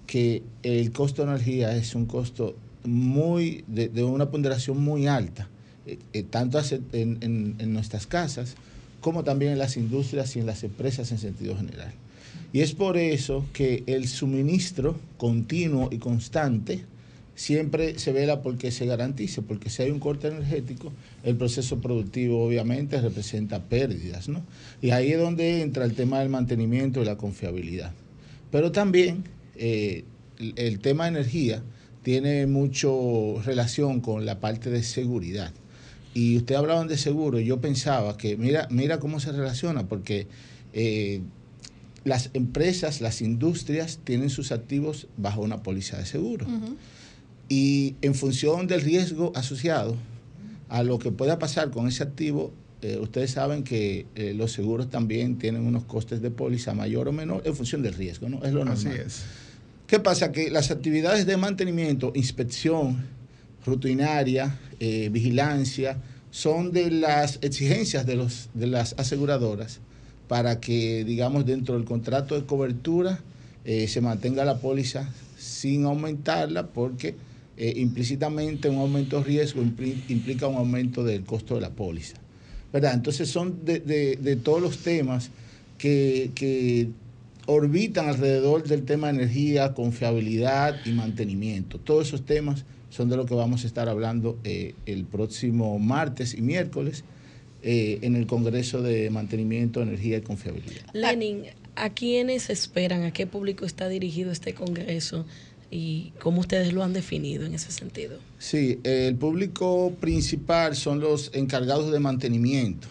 Speaker 15: que el costo de energía es un costo muy de, una ponderación muy alta, eh, eh, tanto en nuestras casas como también en las industrias y en las empresas en sentido general. Y es por eso que el suministro continuo y constante siempre se vela porque se garantice, porque si hay un corte energético, el proceso productivo obviamente representa pérdidas, ¿no? Y ahí es donde entra el tema del mantenimiento y la confiabilidad. Pero también eh, el, el tema de energía tiene mucho relación con la parte de seguridad. Y usted hablaban de seguro, y yo pensaba que mira, mira cómo se relaciona, porque eh, las empresas, las industrias tienen sus activos bajo una póliza de seguro. Y en función del riesgo asociado a lo que pueda pasar con ese activo, eh, ustedes saben que eh, los seguros también tienen unos costes de póliza mayor o menor en función del riesgo, ¿no? Es lo normal.
Speaker 11: Así es.
Speaker 15: ¿Qué pasa? Que las actividades de mantenimiento, inspección, rutinaria, eh, vigilancia, son de las exigencias de, los, de las aseguradoras para que, digamos, dentro del contrato de cobertura eh, se mantenga la póliza sin aumentarla porque eh, implícitamente un aumento de riesgo impli- implica un aumento del costo de la póliza. ¿Verdad? Entonces son de, de- de todos los temas que, que orbitan alrededor del tema de energía, confiabilidad y mantenimiento. Todos esos temas son de lo que vamos a estar hablando eh, el próximo martes y miércoles eh, en el Congreso de Mantenimiento, Energía y Confiabilidad.
Speaker 5: Lenin, ¿a quiénes esperan? ¿A qué público está dirigido este Congreso? ¿Y cómo ustedes lo han definido en ese sentido?
Speaker 15: Sí, el público principal son los encargados de mantenimiento,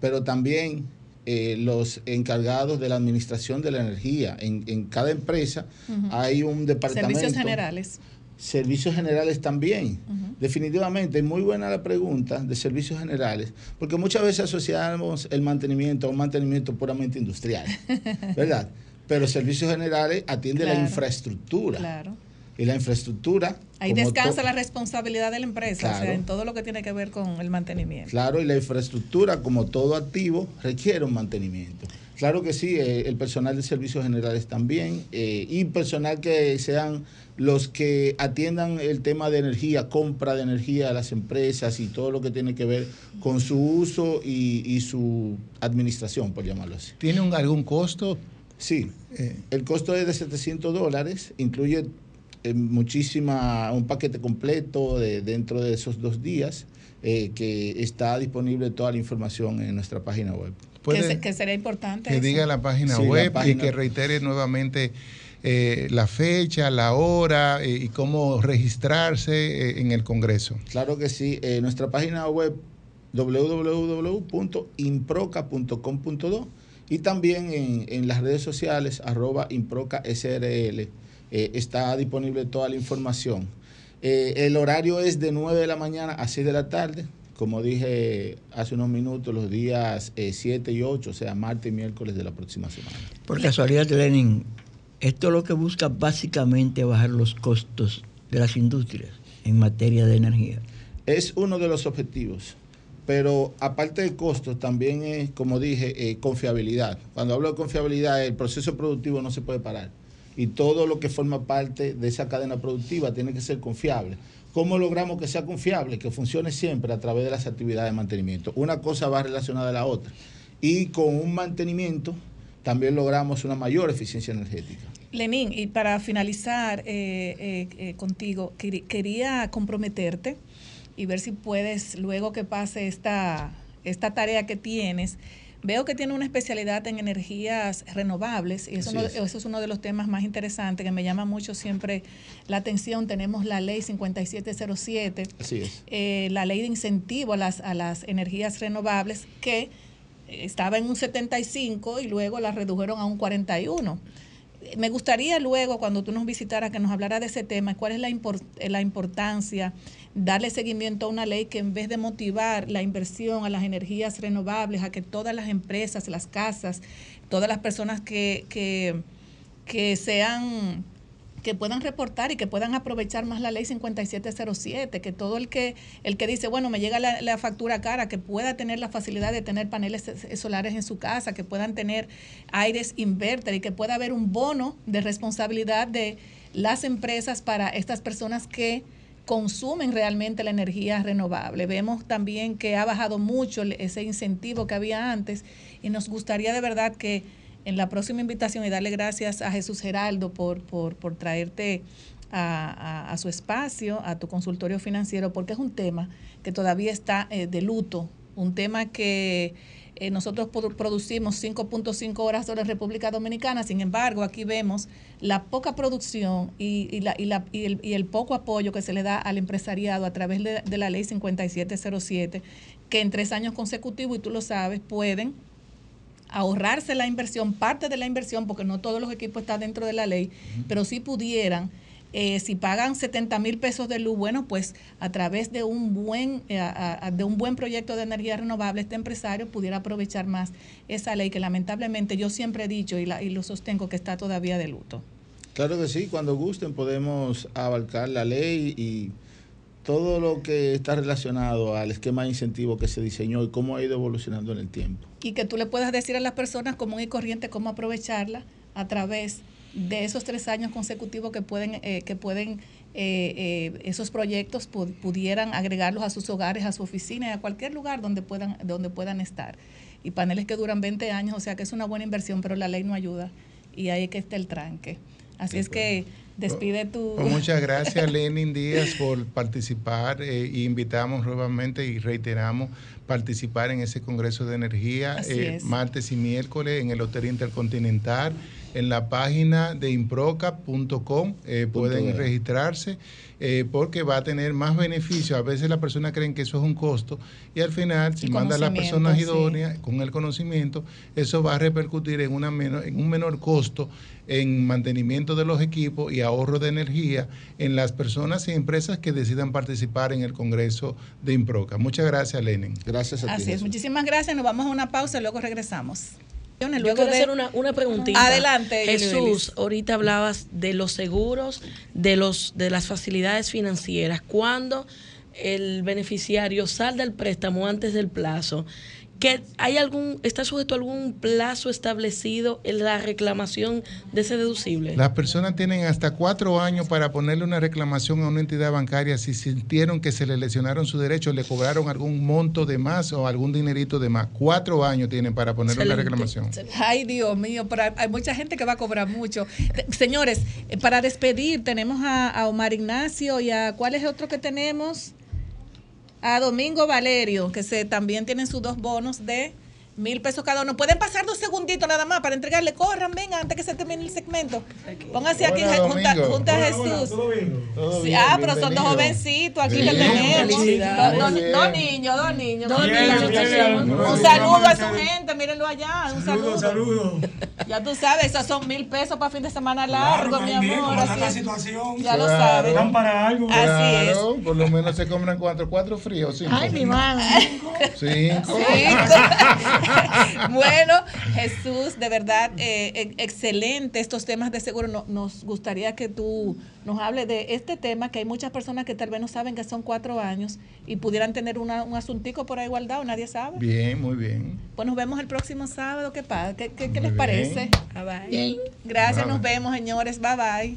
Speaker 15: pero también eh, los encargados de la administración de la energía. En, en cada empresa hay un departamento.
Speaker 1: Servicios generales.
Speaker 15: Servicios generales también. Definitivamente, muy buena la pregunta de servicios generales, porque muchas veces asociamos el mantenimiento a un mantenimiento puramente industrial, ¿verdad? Pero servicios generales atiende la infraestructura.
Speaker 1: Claro.
Speaker 15: Y la infraestructura.
Speaker 1: Ahí descansa la responsabilidad de la empresa, o
Speaker 15: Claro.
Speaker 1: sea, en todo lo que tiene que ver con el mantenimiento.
Speaker 15: Claro, y la infraestructura, como todo activo, requiere un mantenimiento. Claro que sí, eh, el personal de servicios generales también, eh, y personal que sean los que atiendan el tema de energía, compra de energía a las empresas y todo lo que tiene que ver con su uso y, y su administración, por llamarlo así.
Speaker 11: ¿Tiene un- algún costo?
Speaker 15: Sí, el costo es de 700 dólares, incluye eh, muchísima, un paquete completo de, dentro de esos dos días, eh, que está disponible toda la información en nuestra página web.
Speaker 1: Que, se- que sería importante.
Speaker 11: Que
Speaker 1: eso.
Speaker 11: diga la página
Speaker 15: Sí, la
Speaker 11: web y que reitere nuevamente eh, la fecha, la hora eh, y cómo registrarse eh, en el Congreso.
Speaker 15: Claro que sí, eh, nuestra página web www.improca.com.do y también en, en las redes sociales arroba improca SRL eh, está disponible toda la información. Eh, el horario es de 9 de la mañana a 6 de la tarde, como dije hace unos minutos, los días eh, 7 y 8, o sea, martes y miércoles de la próxima semana.
Speaker 4: Por casualidad, Lenin, esto lo que busca básicamente es bajar los costos de las industrias en materia de energía.
Speaker 15: Es uno de los objetivos. Pero aparte de costos, también es, como dije, eh, confiabilidad. Cuando hablo de confiabilidad, el proceso productivo no se puede parar. Y todo lo que forma parte de esa cadena productiva tiene que ser confiable. ¿Cómo logramos que sea confiable? Que funcione siempre a través de las actividades de mantenimiento. Una cosa va relacionada a la otra. Y con un mantenimiento también logramos una mayor eficiencia energética.
Speaker 1: Lenín, y para finalizar eh, eh, eh, contigo, quería comprometerte y ver si puedes, luego que pase esta, esta tarea que tienes, veo que tiene una especialidad en energías renovables y eso, no-
Speaker 16: es.
Speaker 1: eso es uno de los temas más interesantes que me llama mucho siempre la atención. Tenemos la ley 5707
Speaker 15: Así es.
Speaker 1: eh, la ley de incentivo a las, a las energías renovables que eh, estaba en un 75 y luego la redujeron a un 41. Eh, Me gustaría luego, cuando tú nos visitaras, que nos hablara de ese tema, cuál es la importancia, darle seguimiento a una ley que en vez de motivar la inversión a las energías renovables, a que todas las empresas, las casas, todas las personas que, que, que sean que puedan reportar y que puedan aprovechar más la ley 5707, que todo el que el que dice, bueno, me llega la, la factura cara, que pueda tener la facilidad de tener paneles solares en su casa, que puedan tener aires inverter y que pueda haber un bono de responsabilidad de las empresas para estas personas que consumen realmente la energía renovable. Vemos también que ha bajado mucho ese incentivo que había antes y nos gustaría de verdad que en la próxima invitación y darle gracias a Jesús Geraldo por, por, por traerte a, a- a su espacio, a tu consultorio financiero, porque es un tema que todavía está eh, de luto, un tema que eh, nosotros produ- producimos 5.5 horas hora en República Dominicana, sin embargo, aquí vemos la poca producción y, y la- y la- y el, y el poco apoyo que se le da al empresariado a través de, de la ley 5707, que en tres años consecutivos, y tú lo sabes, pueden ahorrarse la inversión, parte de la inversión, porque no todos los equipos están dentro de la ley, pero si pudieran, eh, si pagan 70 mil pesos de luz, bueno, pues a través de un buen eh, a- a- de un buen proyecto de energía renovable, este empresario pudiera aprovechar más esa ley que lamentablemente yo siempre he dicho y, la, y lo sostengo que está todavía de luto.
Speaker 15: Claro que sí, cuando gusten podemos abarcar la ley y todo lo que está relacionado al esquema de incentivo que se diseñó y cómo ha ido evolucionando en el tiempo.
Speaker 1: y que tú le puedas decir a las personas común y corriente cómo aprovecharla a través de esos tres años consecutivos que pueden eh, que pueden eh, eh, esos proyectos pu- pudieran agregarlos a sus hogares, a su oficina y a cualquier lugar donde puedan donde puedan estar. Y paneles que duran 20 años, o sea que es una buena inversión, pero la ley no ayuda y ahí es que está el tranque. Así es que Despide tu...
Speaker 11: Pues muchas gracias, Lenin Díaz, por participar. eh, y invitamos nuevamente y reiteramos participar en ese Congreso de Energía eh,
Speaker 1: es.
Speaker 11: martes y miércoles en el Hotel Intercontinental. En la página de improca.com eh, pueden
Speaker 15: de.
Speaker 11: registrarse eh, porque va a tener más beneficios. A veces las personas creen que eso es un costo y al final, si
Speaker 1: Y
Speaker 11: manda a las personas
Speaker 1: sí.
Speaker 11: idóneas con el conocimiento, eso va a repercutir en, una menor, en un menor costo en mantenimiento de los equipos y ahorro de energía en las personas y empresas que decidan participar en el Congreso de Improca. Muchas gracias, Lenin.
Speaker 15: Gracias
Speaker 1: Así es, muchísimas gracias. Nos vamos a una pausa y luego regresamos.
Speaker 5: Yo
Speaker 1: Luego
Speaker 5: quiero
Speaker 1: de-
Speaker 5: hacer una, una preguntita.
Speaker 1: Adelante,
Speaker 5: Jesús. Ahorita hablabas de los seguros, de los de las facilidades financieras. Cuando el beneficiario salda el préstamo antes del plazo, que hay algún está sujeto a algún plazo establecido en la reclamación de ese deducible.
Speaker 11: Las personas tienen hasta cuatro años para ponerle una reclamación a una entidad bancaria si sintieron que se le lesionaron sus derechos, le cobraron algún monto de más o algún dinerito de más. Cuatro años tienen para ponerle una
Speaker 1: Excelente.
Speaker 11: reclamación.
Speaker 1: Ay, Dios mío, pero hay- mucha gente que va a cobrar mucho. Señores, eh, para despedir tenemos a, a Omar Ignacio y a ¿cuál es el otro que tenemos? A Domingo Valerio, que se también tienen sus dos bonos de mil pesos cada uno. Pueden pasar dos segunditos nada más para entregarle. Corran, venga, antes que se termine el segmento. Pónganse aquí
Speaker 11: Hola,
Speaker 1: junta, junta a
Speaker 11: Hola,
Speaker 1: Jesús.
Speaker 11: Todo
Speaker 1: Sí,
Speaker 11: bien,
Speaker 1: ah, pero son dos jovencitos aquí
Speaker 11: Bien,
Speaker 1: que tenemos. Dos, niños, dos niños.
Speaker 5: Dos
Speaker 1: Un saludo a su gente, mírenlo allá. Un saludo.
Speaker 16: Saludos.
Speaker 1: Ya tú sabes, esos son mil pesos para fin de semana largo, mi amor. Así
Speaker 16: la situación.
Speaker 1: Ya lo sabes.
Speaker 16: Dan para algo.
Speaker 1: Así es.
Speaker 11: Claro, por lo menos se compran cuatro, cuatro fríos, cinco.
Speaker 3: Ay, mi madre.
Speaker 11: Cinco.
Speaker 1: bueno, Jesús, de verdad, eh, eh, excelente estos temas de seguro. No- nos gustaría que tú nos hables de este tema, que hay muchas personas que tal vez no saben que son cuatro años y pudieran tener una- un asuntico por ahí guardado, nadie sabe.
Speaker 11: Bien, muy bien.
Speaker 1: Pues nos vemos el próximo sábado. ¿Qué, pasa? ¿Qué, qué- qué les parece?
Speaker 5: Bye, bye.
Speaker 3: Bien.
Speaker 1: Gracias,
Speaker 11: Bye,
Speaker 1: nos vemos, señores. Bye bye.